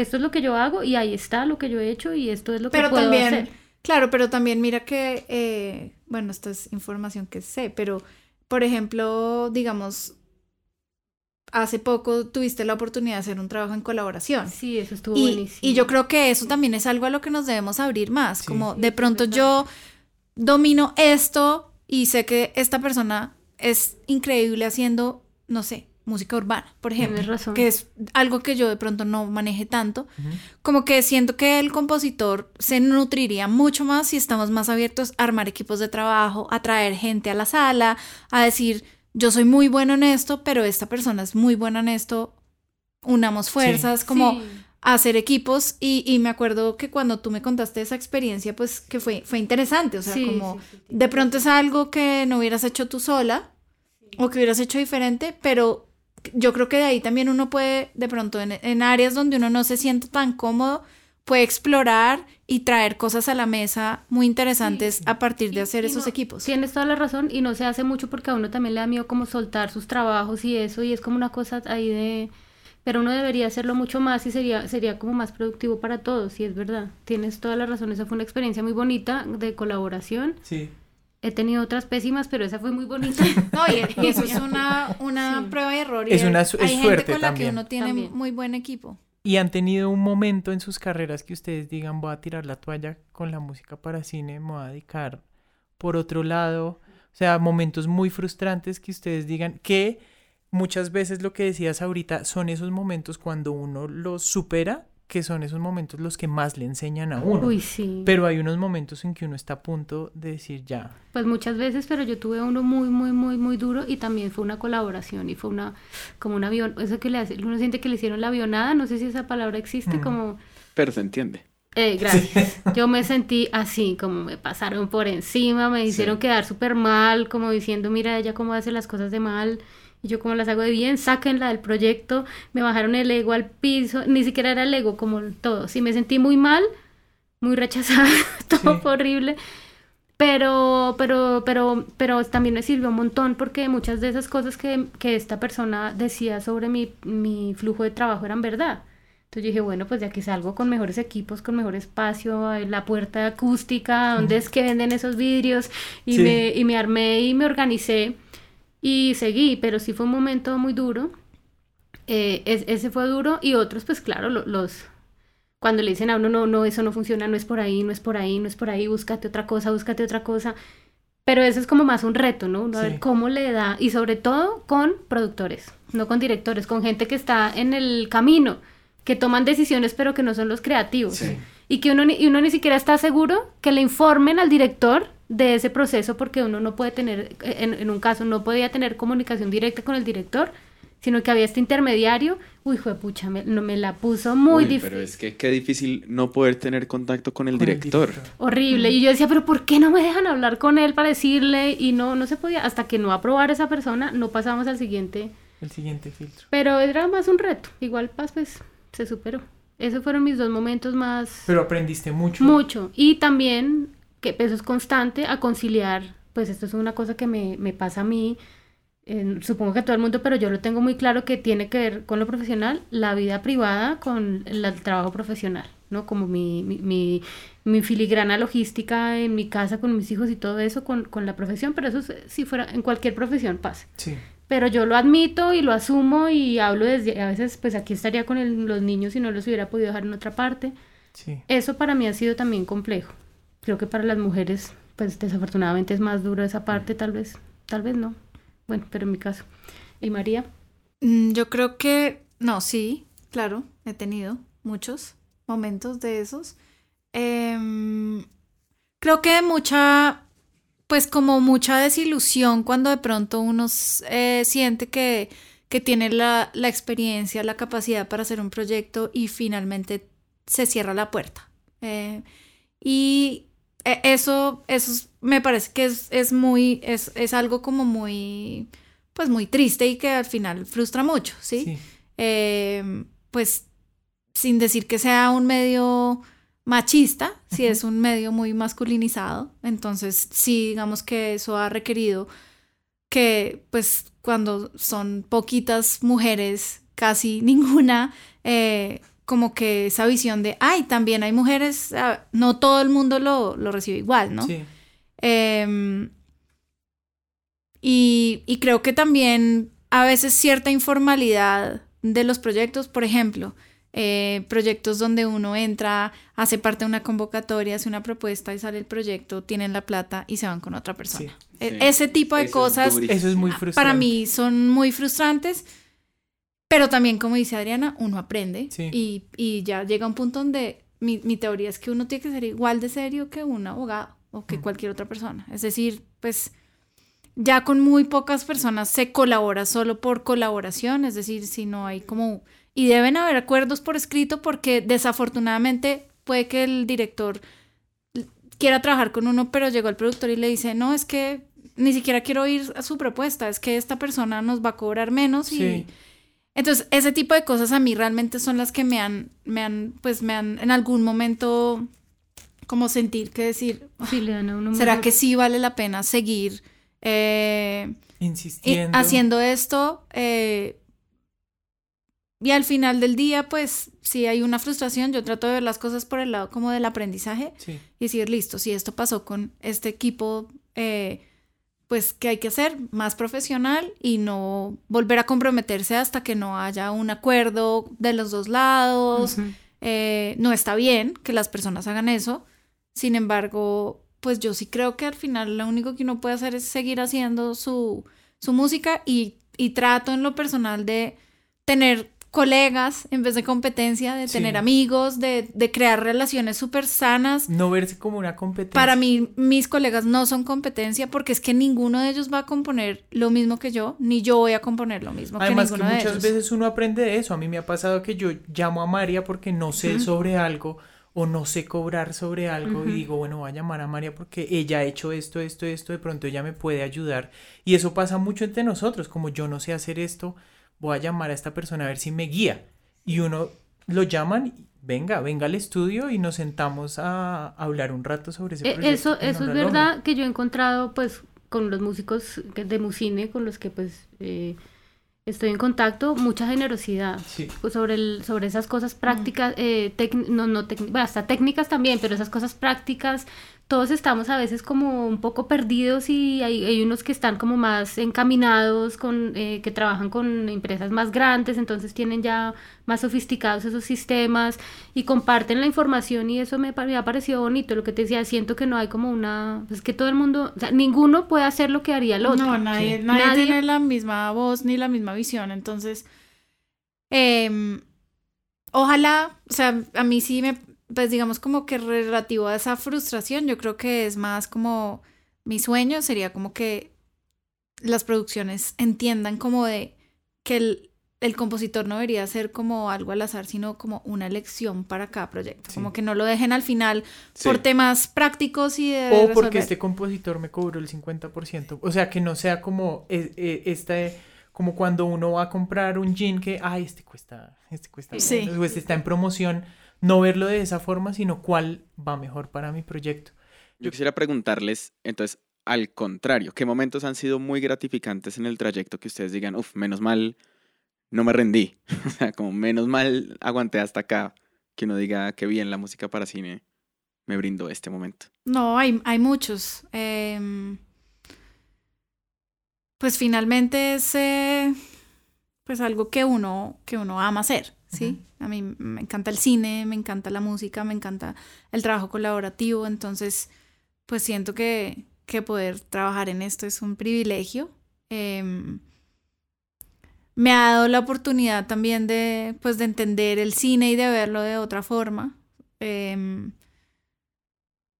esto es lo que yo hago y ahí está lo que yo he hecho y esto es lo que puedo también, hacer. Claro, pero también mira que... Eh, bueno, esto es información que sé, pero por ejemplo, digamos, hace poco tuviste la oportunidad de hacer un trabajo en colaboración. Sí, eso estuvo y, buenísimo. Y yo creo que eso también es algo a lo que nos debemos abrir más, como de pronto yo domino esto y sé que esta persona es increíble haciendo, no sé, música urbana, por ejemplo, que es algo que yo de pronto no maneje tanto, como que siento que el compositor se nutriría mucho más si estamos más abiertos a armar equipos de trabajo, a traer gente a la sala, a decir, yo soy muy bueno en esto, pero esta persona es muy buena en esto, unamos fuerzas, como hacer equipos. Y, me acuerdo que cuando tú me contaste esa experiencia, pues que fue, fue interesante, o sea, como de pronto es algo que no hubieras hecho tú sola o que hubieras hecho diferente, pero yo creo que de ahí también uno puede, de pronto en, en áreas donde uno no se siente tan cómodo, puede explorar y traer cosas a la mesa muy interesantes a partir de hacer esos equipos. Tienes toda la razón y no se hace mucho porque a uno también le da miedo como soltar sus trabajos y eso y es como una cosa ahí de pero uno debería hacerlo mucho más y sería, sería como más productivo para todos, y es verdad. Tienes toda la razón, esa fue una experiencia muy bonita de colaboración. Sí. He tenido otras pésimas, pero esa fue muy bonita. no, y, eso es una, una prueba de error. Y es una es hay suerte gente con la que uno tiene muy buen equipo. ¿Y han tenido un momento en sus carreras que ustedes digan, voy a tirar la toalla con la música para cine, me voy a dedicar por otro lado? O sea, momentos muy frustrantes que ustedes digan que muchas veces lo que decías ahorita son esos momentos cuando uno los supera, que son esos momentos los que más le enseñan a uno. Uy, sí. Pero hay unos momentos en que uno está a punto de decir ya. Pues muchas veces, pero yo tuve uno muy, muy, muy, muy duro y también fue una colaboración y fue una, como un avión, eso que le hace, uno siente que le hicieron la avionada, no sé si esa palabra existe, mm. como... Pero se entiende. Eh, gracias. Yo me sentí así, como me pasaron por encima, me hicieron quedar súper mal, como diciendo, mira ella cómo hace las cosas de mal y yo como las hago de bien, sáquenla del proyecto, me bajaron el ego al piso, ni siquiera era el ego, como todo. Sí, me sentí muy mal, muy rechazada, todo horrible. Pero, pero, pero, pero también me sirvió un montón porque muchas de esas cosas que, que esta persona decía sobre mi, mi, flujo de trabajo eran verdad. Entonces yo dije, bueno, pues de aquí salgo con mejores equipos, con mejor espacio, la puerta acústica, donde es que venden esos vidrios, y, me, y me armé y me organicé y seguí, pero sí fue un momento muy duro. Eh, ese fue duro y otros, pues claro, los... Cuando le dicen a uno, no, no, eso no funciona, no es por ahí, no es por ahí, no es por ahí, búscate otra cosa, búscate otra cosa. Pero eso es como más un reto, ¿no? A ver cómo le da, y sobre todo con productores, no con directores, con gente que está en el camino, que toman decisiones pero que no son los creativos. Y que uno, y uno ni siquiera está seguro que le informen al director de ese proceso porque uno no puede tener, en, un caso, no podía tener comunicación directa con el director, sino que había este intermediario. Uy, hijo de pucha, me, no, me la puso muy difícil. Pero es que qué difícil no poder tener contacto con el, director. Horrible. Y yo decía, pero ¿por qué no me dejan hablar con él para decirle? Y no, no se podía. Hasta que no aprobara esa persona, no pasamos al siguiente. El siguiente filtro. Pero era más un reto. Igual, pues, pues se superó. Esos fueron mis dos momentos más... Pero aprendiste mucho. Mucho. Y también que eso es constante, a conciliar, pues esto es una cosa que me, me pasa a mí, supongo que a todo el mundo, pero yo lo tengo muy claro que tiene que ver con lo profesional, la vida privada con el trabajo profesional, ¿no? Como mi, mi, mi, filigrana logística en mi casa con mis hijos y todo eso con, con la profesión, pero eso si fuera en cualquier profesión pasa. Sí. Pero yo lo admito y lo asumo y hablo desde, a veces pues aquí estaría con los niños y no los hubiera podido dejar en otra parte. Sí. Eso para mí ha sido también complejo creo que para las mujeres, pues desafortunadamente es más duro esa parte, tal vez, tal vez no. Bueno, pero en mi caso. ¿Y María? Mm, yo creo que, no, sí, claro, he tenido muchos momentos de esos. Em, creo que mucha, pues como mucha desilusión cuando de pronto uno eh, siente que, que tiene la, la, experiencia, la capacidad para hacer un proyecto y finalmente se cierra la puerta. Eh, y eso, eso me parece que es, muy, es, es, algo como muy, pues muy triste y que al final frustra mucho, ¿sí? Em, pues sin decir que sea un medio machista, si es un medio muy masculinizado, entonces sí, digamos que eso ha requerido que pues cuando son poquitas mujeres, casi ninguna, eh, como que esa visión de, ay, también hay mujeres, ah, no todo el mundo lo, recibe igual, ¿no? Sí. Em, y, y, creo que también a veces cierta informalidad de los proyectos, por ejemplo, eh, proyectos donde uno entra, hace parte de una convocatoria, hace una propuesta y sale el proyecto, tienen la plata y se van con otra persona. E, ese tipo de cosas eso es muy frustrante. para mí son muy frustrantes, pero también como dice Adriana, uno aprende y, y, ya llega un punto donde mi, mi, teoría es que uno tiene que ser igual de serio que un abogado o que mm. cualquier otra persona. Es decir, pues ya con muy pocas personas se colabora solo por colaboración, es decir, si no hay como y deben haber acuerdos por escrito porque desafortunadamente puede que el director quiera trabajar con uno, pero llegó el productor y le dice, no, es que ni siquiera quiero ir a su propuesta, es que esta persona nos va a cobrar menos y... Entonces, ese tipo de cosas a mí realmente son las que me han, me han, pues me han en algún momento como sentir que decir, ¿será que sí vale la pena seguir eh, insistiendo haciendo esto? Eh, y al final del día, pues, si hay una frustración, yo trato de ver las cosas por el lado como del aprendizaje y decir, listo, si esto pasó con este equipo, eh, pues, ¿qué hay que hacer? Más profesional y no volver a comprometerse hasta que no haya un acuerdo de los dos lados. Eh, no está bien que las personas hagan eso. Sin embargo, pues yo sí creo que al final lo único que uno puede hacer es seguir haciendo su, su música y, y trato en lo personal de tener colegas en vez de competencia, de tener amigos, de, de, crear relaciones súper sanas. No verse como una competencia. Para mí, mis colegas no son competencia porque es que ninguno de ellos va a componer lo mismo que yo, ni yo voy a componer lo mismo Además que ninguno que muchas veces uno aprende de eso. A mí me ha pasado que yo llamo a María porque no sé sobre algo o no sé cobrar sobre algo y digo, bueno, voy a llamar a María porque ella ha hecho esto, esto, esto, de pronto ella me puede ayudar. Y eso pasa mucho entre nosotros, como yo no sé hacer esto, voy a llamar a esta persona a ver si me guía. Y uno lo llaman, venga, venga al estudio y nos sentamos a, hablar un rato sobre ese e, proyecto. Eso, eso es verdad que yo he encontrado pues con los músicos de Musine con los que pues eh, estoy en contacto, mucha generosidad pues, sobre, el, sobre esas cosas prácticas, eh, no, no hasta técnicas también, pero esas cosas prácticas todos estamos a veces como un poco perdidos y hay, unos que están como más encaminados, con, eh, que trabajan con empresas más grandes, entonces tienen ya más sofisticados esos sistemas y comparten la información y eso me, ha parecido bonito, lo que te decía, siento que no hay como una, es que todo el mundo, o sea, ninguno puede hacer lo que haría el otro. No, nadie, nadie, tiene la misma voz ni la misma visión, entonces, em, ojalá, o sea, a mí sí me pues digamos como que relativo a esa frustración, yo creo que es más como mi sueño sería como que las producciones entiendan como de que el, el compositor no debería ser como algo al azar, sino como una elección para cada proyecto. Como que no lo dejen al final por temas prácticos y de... O porque este compositor me cobró el 50%. O sea, que no sea como eh, eh, este como cuando uno va a comprar un jean que, ay, este cuesta, este cuesta, sí. o este está en promoción no verlo de esa forma, sino cuál va mejor para mi proyecto. Yo quisiera preguntarles, entonces, al contrario, ¿qué momentos han sido muy gratificantes en el trayecto que ustedes digan, uff, menos mal, no me rendí? o sea, como menos mal aguanté hasta acá, que uno diga que bien la música para cine me brindó este momento. No, hay, hay muchos. Em, pues finalmente es eh, pues algo que uno, que uno ama hacer. ¿Sí? A mí me encanta el cine, me encanta la música, me encanta el trabajo colaborativo, entonces pues siento que, que poder trabajar en esto es un privilegio. Em, me ha dado la oportunidad también de, pues, de entender el cine y de verlo de otra forma. Em,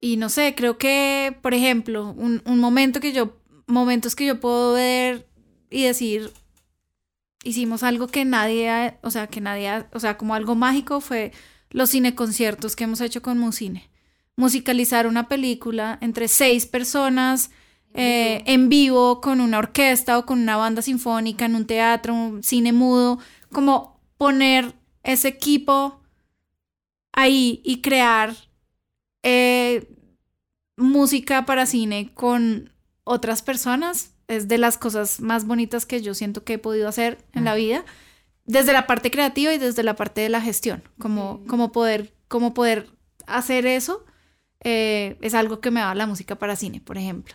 y no sé, creo que, por ejemplo, un, un momento que yo, momentos que yo puedo ver y decir, hicimos algo que nadie, o sea, que nadie, o sea, como algo mágico fue los cineconciertos que hemos hecho con Musine. Musicalizar una película entre seis personas eh, en vivo con una orquesta o con una banda sinfónica en un teatro, un cine mudo, como poner ese equipo ahí y crear eh, música para cine con otras personas es de las cosas más bonitas que yo siento que he podido hacer en la mm. vida, desde la parte creativa y desde la parte de la gestión, como, como, poder, como poder hacer eso eh, es algo que me da la música para cine, por ejemplo.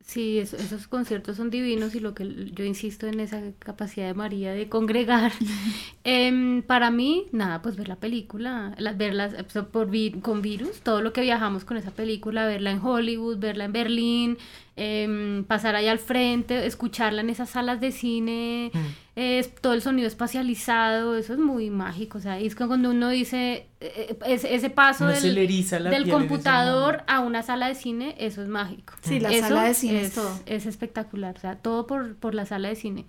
Sí, esos conciertos son divinos y lo que yo insisto en esa capacidad de María de congregar. Em, para mí, nada, pues ver la película, verla por, con virus, todo lo que viajamos con esa película, verla en Hollywood, verla en Berlín, Em, pasar ahí al frente, escucharla en esas salas de cine, mm. es, todo el sonido espacializado, eso es muy mágico. O sea, es que cuando uno dice eh, eh, ese, paso del, del computador a una sala de cine, eso es mágico. Sí, la sala de cine es, todo. Es espectacular, o sea, todo por, por la sala de cine.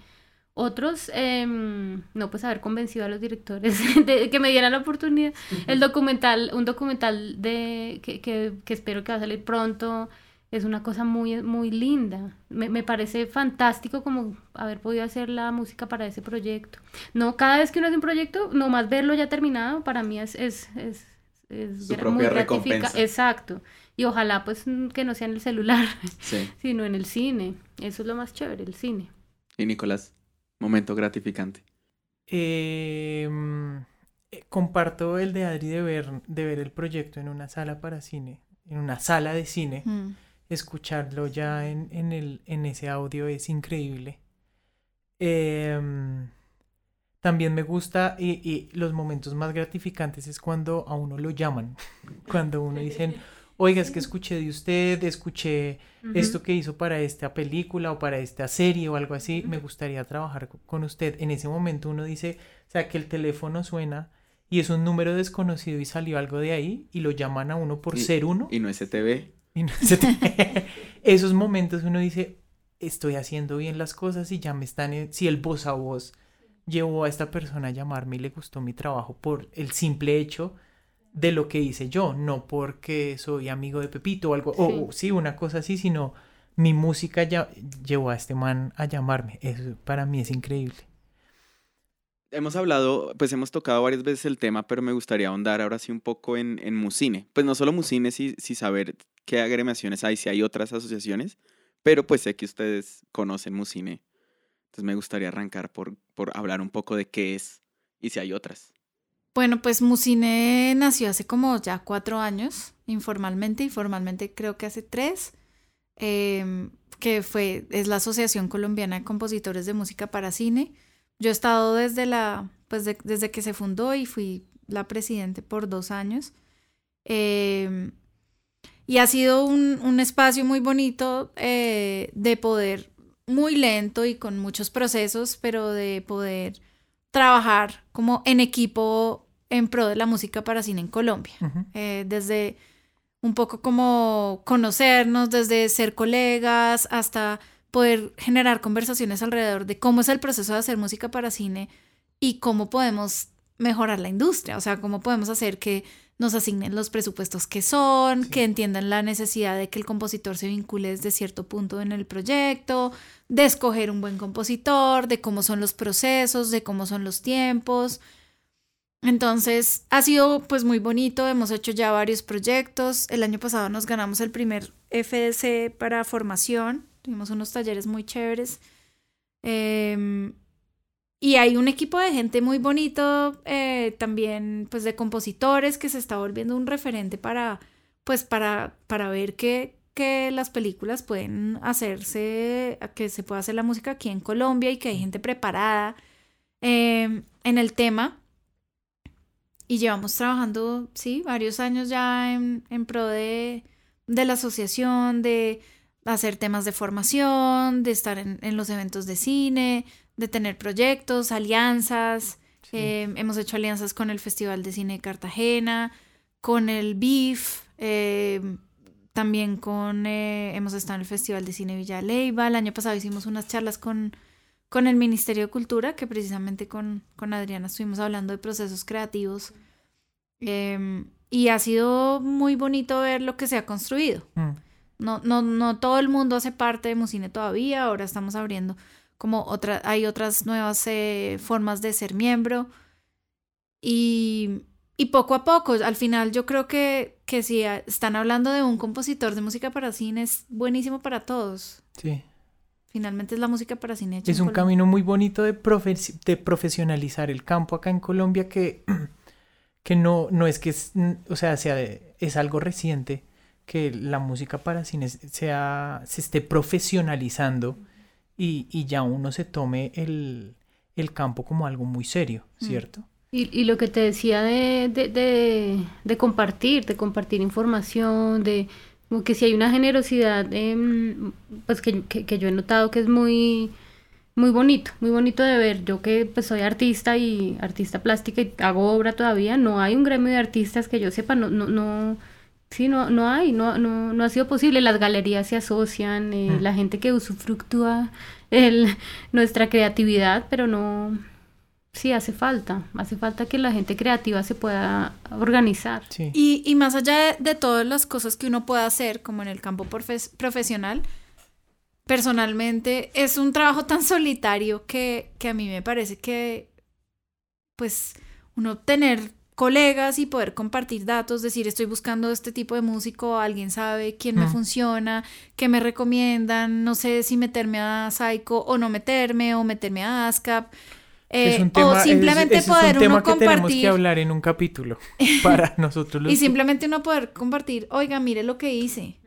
Otros, em, no, pues haber convencido a los directores de que me dieran la oportunidad. El documental, un documental de que, que, que espero que va a salir pronto, es una cosa muy, muy linda. Me, me, parece fantástico como haber podido hacer la música para ese proyecto. No, cada vez que uno hace un proyecto, nomás verlo ya terminado, para mí es, es, es, es Su propia recompensa. Exacto. Y ojalá pues que no sea en el celular, sino en el cine. Eso es lo más chévere, el cine. Y Nicolás, momento gratificante. Em, eh, comparto el de Adri de ver, de ver el proyecto en una sala para cine, en una sala de cine. Mm escucharlo ya en, en, el, en ese audio es increíble. Em, también me gusta y, los momentos más gratificantes es cuando a uno lo llaman, cuando uno dicen, oiga, es que escuché de usted, escuché esto que hizo para esta película o para esta serie o algo así, me gustaría trabajar con usted. En ese momento uno dice, o sea, que el teléfono suena y es un número desconocido y salió algo de ahí y lo llaman a uno por ser uno. Y no es TV. Y Esos momentos uno dice, estoy haciendo bien las cosas y ya me están... Si el voz a voz llevó a esta persona a llamarme y le gustó mi trabajo por el simple hecho de lo que hice yo, no porque soy amigo de Pepito o algo, o sí, una cosa así, sino mi música ya llevó a este man a llamarme. Eso para mí es increíble. Hemos hablado, pues hemos tocado varias veces el tema, pero me gustaría ahondar ahora sí un poco en, en Musine. Pues no solo Musine, si, si saber qué agremiaciones hay, si hay otras asociaciones, pero pues sé que ustedes conocen Musine. Entonces me gustaría arrancar por, por hablar un poco de qué es y si hay otras. Bueno, pues Musine nació hace como ya cuatro años, informalmente, y formalmente creo que hace tres, em, que fue, es la Asociación Colombiana de Compositores de Música para Cine. Yo he estado desde la, pues desde que se fundó y fui la presidente por dos años. Eh, y ha sido un, espacio muy bonito eh, de poder, muy lento y con muchos procesos, pero de poder trabajar como en equipo en pro de la música para cine en Colombia. Eh, desde un poco como conocernos, desde ser colegas hasta poder generar conversaciones alrededor de cómo es el proceso de hacer música para cine y cómo podemos mejorar la industria, o sea, cómo podemos hacer que nos asignen los presupuestos que son, que entiendan la necesidad de que el compositor se vincule desde cierto punto en el proyecto, de escoger un buen compositor, de cómo son los procesos, de cómo son los tiempos. Entonces, ha sido pues muy bonito, hemos hecho ya varios proyectos. El año pasado nos ganamos el primer FDC para formación, tuvimos unos talleres muy chéveres. Eh, y hay un equipo de gente muy bonito, eh, también pues de compositores que se está volviendo un referente para, pues para, para ver que, que las películas pueden hacerse, que se pueda hacer la música aquí en Colombia y que hay gente preparada em, en el tema. Y llevamos trabajando, sí, varios años ya en, en pro de, de la asociación, de hacer temas de formación, de estar en, en los eventos de cine, de tener proyectos, alianzas. Eh, hemos hecho alianzas con el Festival de Cine de Cartagena, con el BIF, eh, también con, eh, hemos estado en el Festival de Cine Villa. El año pasado hicimos unas charlas con, con el Ministerio de Cultura, que precisamente con, con Adriana estuvimos hablando de procesos creativos. Em, y ha sido muy bonito ver lo que se ha construido. Mm. No, no, no todo el mundo hace parte de Musine todavía, ahora estamos abriendo como otra, hay otras nuevas eh, formas de ser miembro. Y, y, poco a poco, al final yo creo que, que si están hablando de un compositor de música para cine, es buenísimo para todos. Sí. Finalmente es la música para cine. Es un camino muy bonito de, de profesionalizar el campo acá en Colombia que, que no, no es que, es, o sea, sea es algo reciente que la música para cine sea, se esté profesionalizando y, y ya uno se tome el, el, campo como algo muy serio, mm. ¿cierto? Y, y lo que te decía de, de, de, de, compartir, de compartir información, de como que si hay una generosidad, pues que, que, que yo he notado que es muy muy bonito, muy bonito de ver. Yo que pues soy artista y artista plástica y hago obra todavía, no hay un gremio de artistas que yo sepa, no, no, no, sí, no, no hay, no, no, no ha sido posible. Las galerías se asocian, eh, mm. la gente que usufructúa el, nuestra creatividad, pero no, sí hace falta, hace falta que la gente creativa se pueda organizar. Y, y más allá de, de, todas las cosas que uno pueda hacer, como en el campo profesional, personalmente es un trabajo tan solitario que, que a mí me parece que, pues, uno tener colegas y poder compartir datos, decir estoy buscando este tipo de músico, alguien sabe quién me mm. funciona, qué me recomiendan, no sé si meterme a Psycho o no meterme o meterme a ASCAP. Eh, o simplemente poder es un tema que tenemos que hablar en un capítulo para nosotros y simplemente uno poder compartir, oiga, mire lo que hice,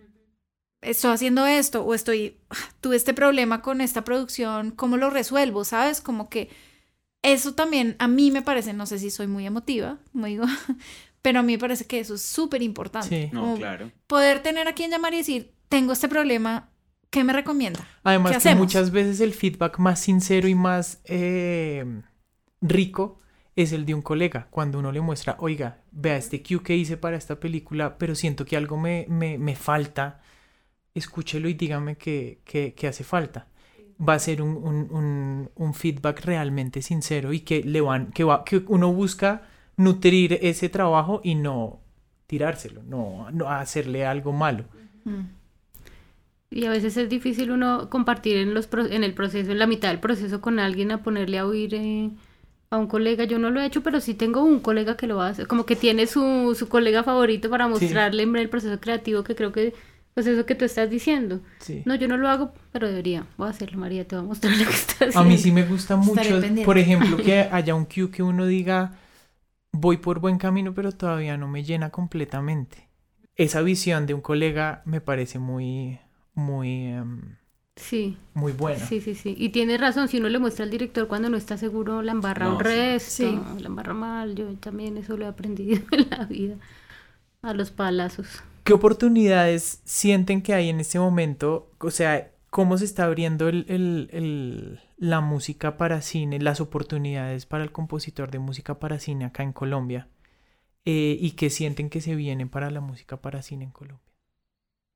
estoy haciendo esto o estoy, tuve este problema con esta producción, ¿cómo lo resuelvo? ¿Sabes? Como que eso también a mí me parece, no sé si soy muy emotiva, como digo, pero a mí me parece que eso es súper importante. Sí, no, claro. Poder tener a quien llamar y decir, tengo este problema, ¿qué me recomienda? Además que muchas veces el feedback más sincero y más eh, rico es el de un colega, cuando uno le muestra, oiga, vea este cue que hice para esta película, pero siento que algo me, me, me falta escúchelo y dígame qué, hace falta. Va a ser un, feedback realmente sincero y que, le van, que, va, que uno busca nutrir ese trabajo y no tirárselo, no, no hacerle algo malo. Y a veces es difícil uno compartir en, los, en el proceso, en la mitad del proceso con alguien, a ponerle a oír eh, a un colega. Yo no lo he hecho, pero sí tengo un colega que lo va a hacer. Como que tiene su, su colega favorito para mostrarle en el proceso creativo que creo que pues eso que tú estás diciendo. No, yo no lo hago, pero debería. Voy a hacerlo, María, te voy a mostrar lo que estás haciendo. A mí sí me gusta mucho, por ejemplo, que haya un cue que uno diga, voy por buen camino, pero todavía no me llena completamente. Esa visión de un colega me parece muy, muy... Em, sí. Muy buena. Sí, sí, sí. Y tiene razón, si uno le muestra al director cuando no está seguro, la embarra un resto, sí. la embarra mal. Yo también eso lo he aprendido en la vida. A los palazos. ¿Qué oportunidades sienten que hay en este momento? O sea, ¿cómo se está abriendo la música para cine, las oportunidades para el compositor de música para cine acá en Colombia? Eh, ¿Y qué sienten que se vienen para la música para cine en Colombia?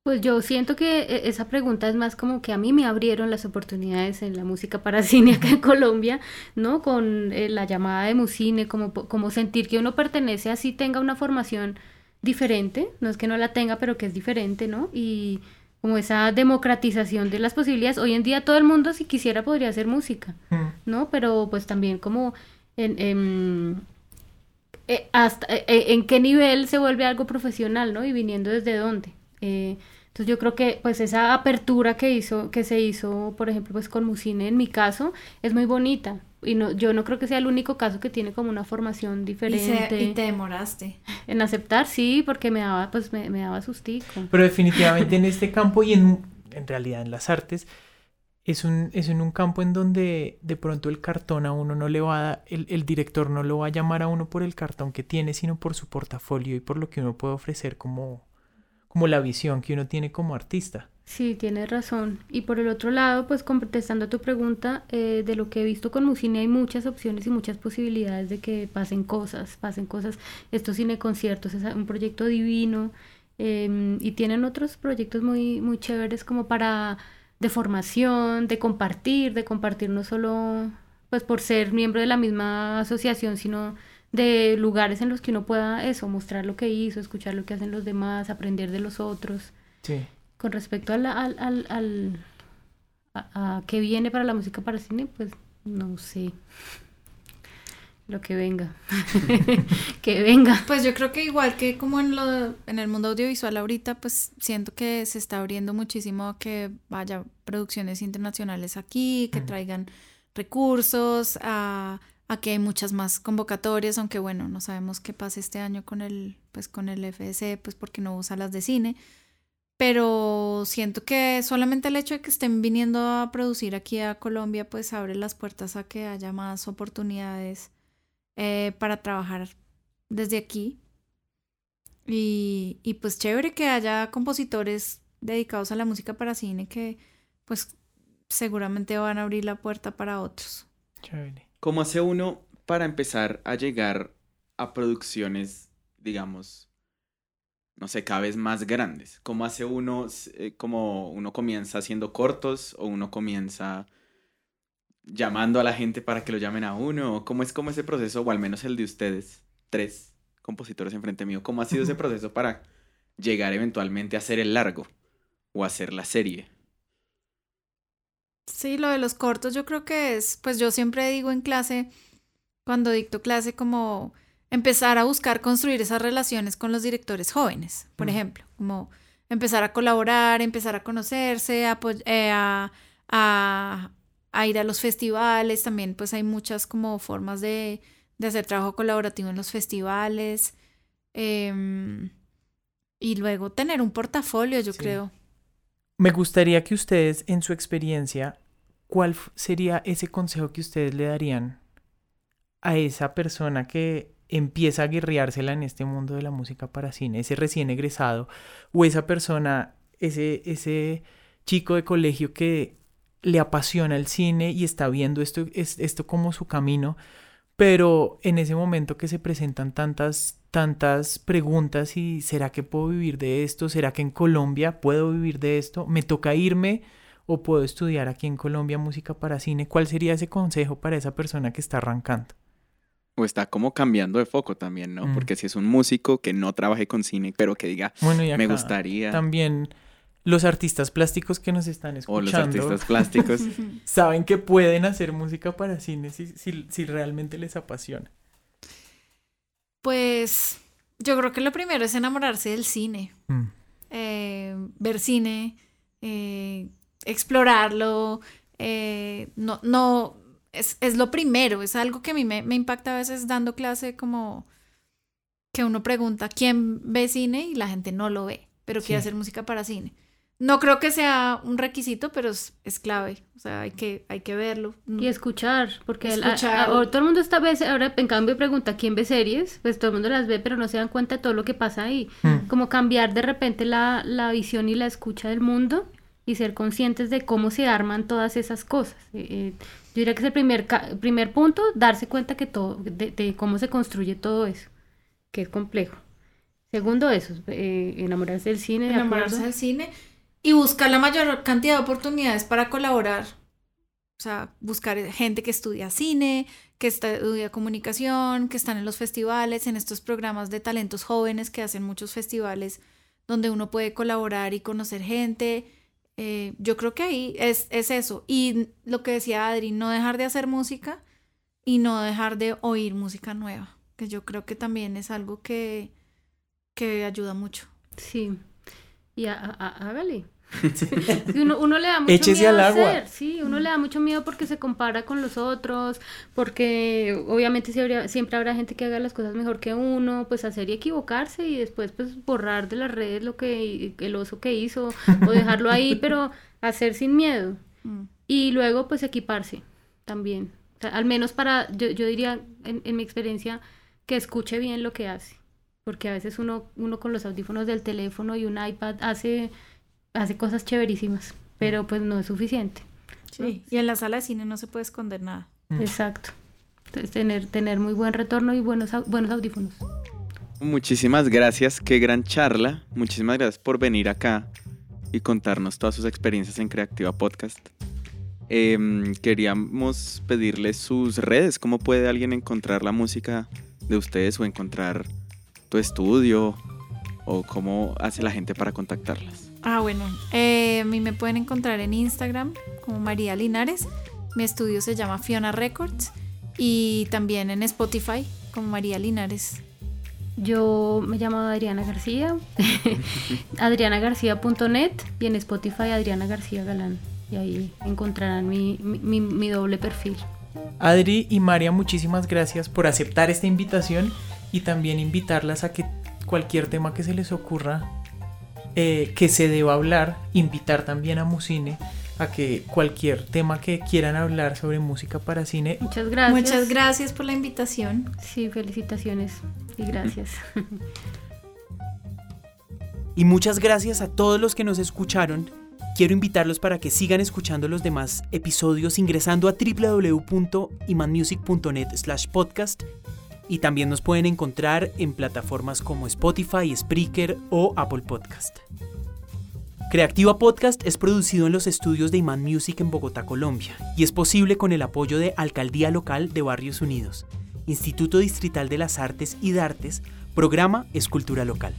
Pues yo siento que e, esa pregunta es más como que a mí me abrieron las oportunidades en la música para cine acá en Colombia, ¿no? Con eh, la llamada de Musine, como, como sentir que uno pertenece así, tenga una formación diferente, no es que no la tenga, pero que es diferente, ¿no? Y como esa democratización de las posibilidades. Hoy en día todo el mundo, si quisiera, podría hacer música, mm. ¿no? Pero pues también como en, eh, hasta, eh, eh, en qué nivel se vuelve algo profesional, ¿no? Y viniendo desde dónde. entonces yo creo que pues esa apertura que hizo, que se hizo, por ejemplo, pues con Musine en mi caso, es muy bonita y no, yo no creo que sea el único caso que tiene como una formación diferente. Y, te demoraste. En aceptar, sí, porque me daba, pues me, me daba sustico. Pero definitivamente en este campo y en, en realidad en las artes, es, un, es en un campo en donde de pronto el cartón a uno no le va a, el, el director no lo va a llamar a uno por el cartón que tiene, sino por su portafolio y por lo que uno puede ofrecer como, como la visión que uno tiene como artista. Sí, tienes razón. Y por el otro lado, pues contestando a tu pregunta, eh, de lo que he visto con Musine hay muchas opciones y muchas posibilidades de que pasen cosas, pasen cosas. Estos cine conciertos es un proyecto divino em, y tienen otros proyectos muy, muy chéveres como para de formación, de compartir, de compartir no solo pues por ser miembro de la misma asociación, sino de lugares en los que uno pueda eso, mostrar lo que hizo, escuchar lo que hacen los demás, aprender de los otros. Sí. Con respecto al, al, al, a, qué viene para la música para cine, pues no sé. Lo que venga. que venga. Pues yo creo que igual que como en, lo, en el mundo audiovisual ahorita, pues siento que se está abriendo muchísimo a que vaya producciones internacionales aquí, que traigan recursos, a, a, que hay muchas más convocatorias, aunque bueno, no sabemos qué pasa este año con el, pues con el FS, pues porque no usa las de cine. Pero siento que solamente el hecho de que estén viniendo a producir aquí a Colombia, pues abre las puertas a que haya más oportunidades eh, para trabajar desde aquí. Y, y pues chévere que haya compositores dedicados a la música para cine que pues seguramente van a abrir la puerta para otros. Chévere. ¿Cómo hace uno para empezar a llegar a producciones, digamos, no sé, cada vez más grandes? ¿Cómo hace uno, eh, como uno comienza haciendo cortos o uno comienza llamando a la gente para que lo llamen a uno? ¿Cómo es como ese proceso, o al menos el de ustedes, tres compositores enfrente mío? ¿Cómo ha sido ese proceso para llegar eventualmente a hacer el largo o hacer la serie? Sí, lo de los cortos yo creo que es, pues yo siempre digo en clase, cuando dicto clase, como empezar a buscar construir esas relaciones con los directores jóvenes, por ejemplo, como empezar a colaborar, empezar a conocerse, eh, a, a, ir a los festivales, también pues hay muchas como formas de, de hacer trabajo colaborativo en los festivales. Em, y luego tener un portafolio, yo creo. Me gustaría que ustedes, en su experiencia, ¿cuál sería ese consejo que ustedes le darían a esa persona que empieza a guerreársela en este mundo de la música para cine, ese recién egresado, o esa persona, ese, ese chico de colegio que le apasiona el cine y está viendo esto, esto como su camino, pero en ese momento que se presentan tantas, tantas preguntas y ¿será que puedo vivir de esto? ¿Será que en Colombia puedo vivir de esto? ¿Me toca irme o puedo estudiar aquí en Colombia música para cine? ¿Cuál sería ese consejo para esa persona que está arrancando? O está como cambiando de foco también, ¿no? Mm. Porque si es un músico que no trabaje con cine, pero que diga, bueno, me gustaría. También los artistas plásticos que nos están escuchando. O los artistas plásticos. saben que pueden hacer música para cine si, realmente les apasiona. Pues yo creo que lo primero es enamorarse del cine. Mm. Eh, ver cine, eh, explorarlo. Eh, no, no, es, lo primero. Es algo que a mí me, me impacta a veces dando clase como que uno pregunta quién ve cine y la gente no lo ve, pero quiere hacer música para cine. No creo que sea un requisito, pero es, clave. O sea, hay que, hay que verlo. Y escuchar, porque todo el mundo está ve, ahora en cambio pregunta quién ve series, pues todo el mundo las ve, pero no se dan cuenta de todo lo que pasa ahí. Mm. Como cambiar de repente la, visión y la escucha del mundo y ser conscientes de cómo se arman todas esas cosas. Eh, eh, yo diría que es el primer, primer punto, darse cuenta que todo, de, cómo se construye todo eso, que es complejo. Segundo, eso, eh, enamorarse del cine. enamorarse del cine y buscar la mayor cantidad de oportunidades para colaborar. O sea, buscar gente que estudia cine, que estudia comunicación, que están en los festivales, en estos programas de talentos jóvenes que hacen muchos festivales donde uno puede colaborar y conocer gente. Eh, yo creo que ahí es, es eso. Y lo que decía Adri, no dejar de hacer música y no dejar de oír música nueva, que yo creo que también es algo que, que ayuda mucho. Sí. Y hágale. Uno, le da mucho miedo al agua. Hacer, sí, uno le da mucho miedo porque se compara con los otros, porque obviamente siempre habrá gente que haga las cosas mejor que uno, pues hacer y equivocarse y después pues borrar de las redes lo que el oso que hizo o dejarlo ahí, pero hacer sin miedo. Mm. Y luego pues equiparse también. al menos para, yo, yo diría en, en mi experiencia, que escuche bien lo que hace. Porque a veces uno, uno con los audífonos del teléfono y un iPad hace hace cosas chéverísimas, pero pues no es suficiente. Sí, y en la sala de cine no se puede esconder nada. Mm. Exacto. Entonces, tener, tener muy buen retorno y buenos, buenos audífonos. Muchísimas gracias, qué gran charla. Muchísimas gracias por venir acá y contarnos todas sus experiencias en Creativa Podcast. Em, queríamos pedirles sus redes, cómo puede alguien encontrar la música de ustedes o encontrar tu estudio o cómo hace la gente para contactarlas. Ah, bueno. Eh, a mí me pueden encontrar en Instagram como María Linares. Mi estudio se llama Fiona Records. Y también en Spotify como María Linares. Yo me llamo Adriana García, adrianagarcía.net y en Spotify Adriana García Galán. Y ahí encontrarán mi, mi, mi doble perfil. Adri y María, muchísimas gracias por aceptar esta invitación y también invitarlas a que cualquier tema que se les ocurra eh, que se deba hablar, invitar también a Musine a que cualquier tema que quieran hablar sobre música para cine. Muchas gracias. Muchas gracias por la invitación. Sí, felicitaciones y gracias. Y muchas gracias a todos los que nos escucharon. Quiero invitarlos para que sigan escuchando los demás episodios ingresando a www.imanmusic.net slash podcast y también nos pueden encontrar en plataformas como Spotify, Spreaker o Apple Podcast. Creativa Podcast es producido en los estudios de Iman Music en Bogotá, Colombia, y es posible con el apoyo de Alcaldía Local de Barrios Unidos, Instituto Distrital de las Artes y Dartes, Programa Escultura Local.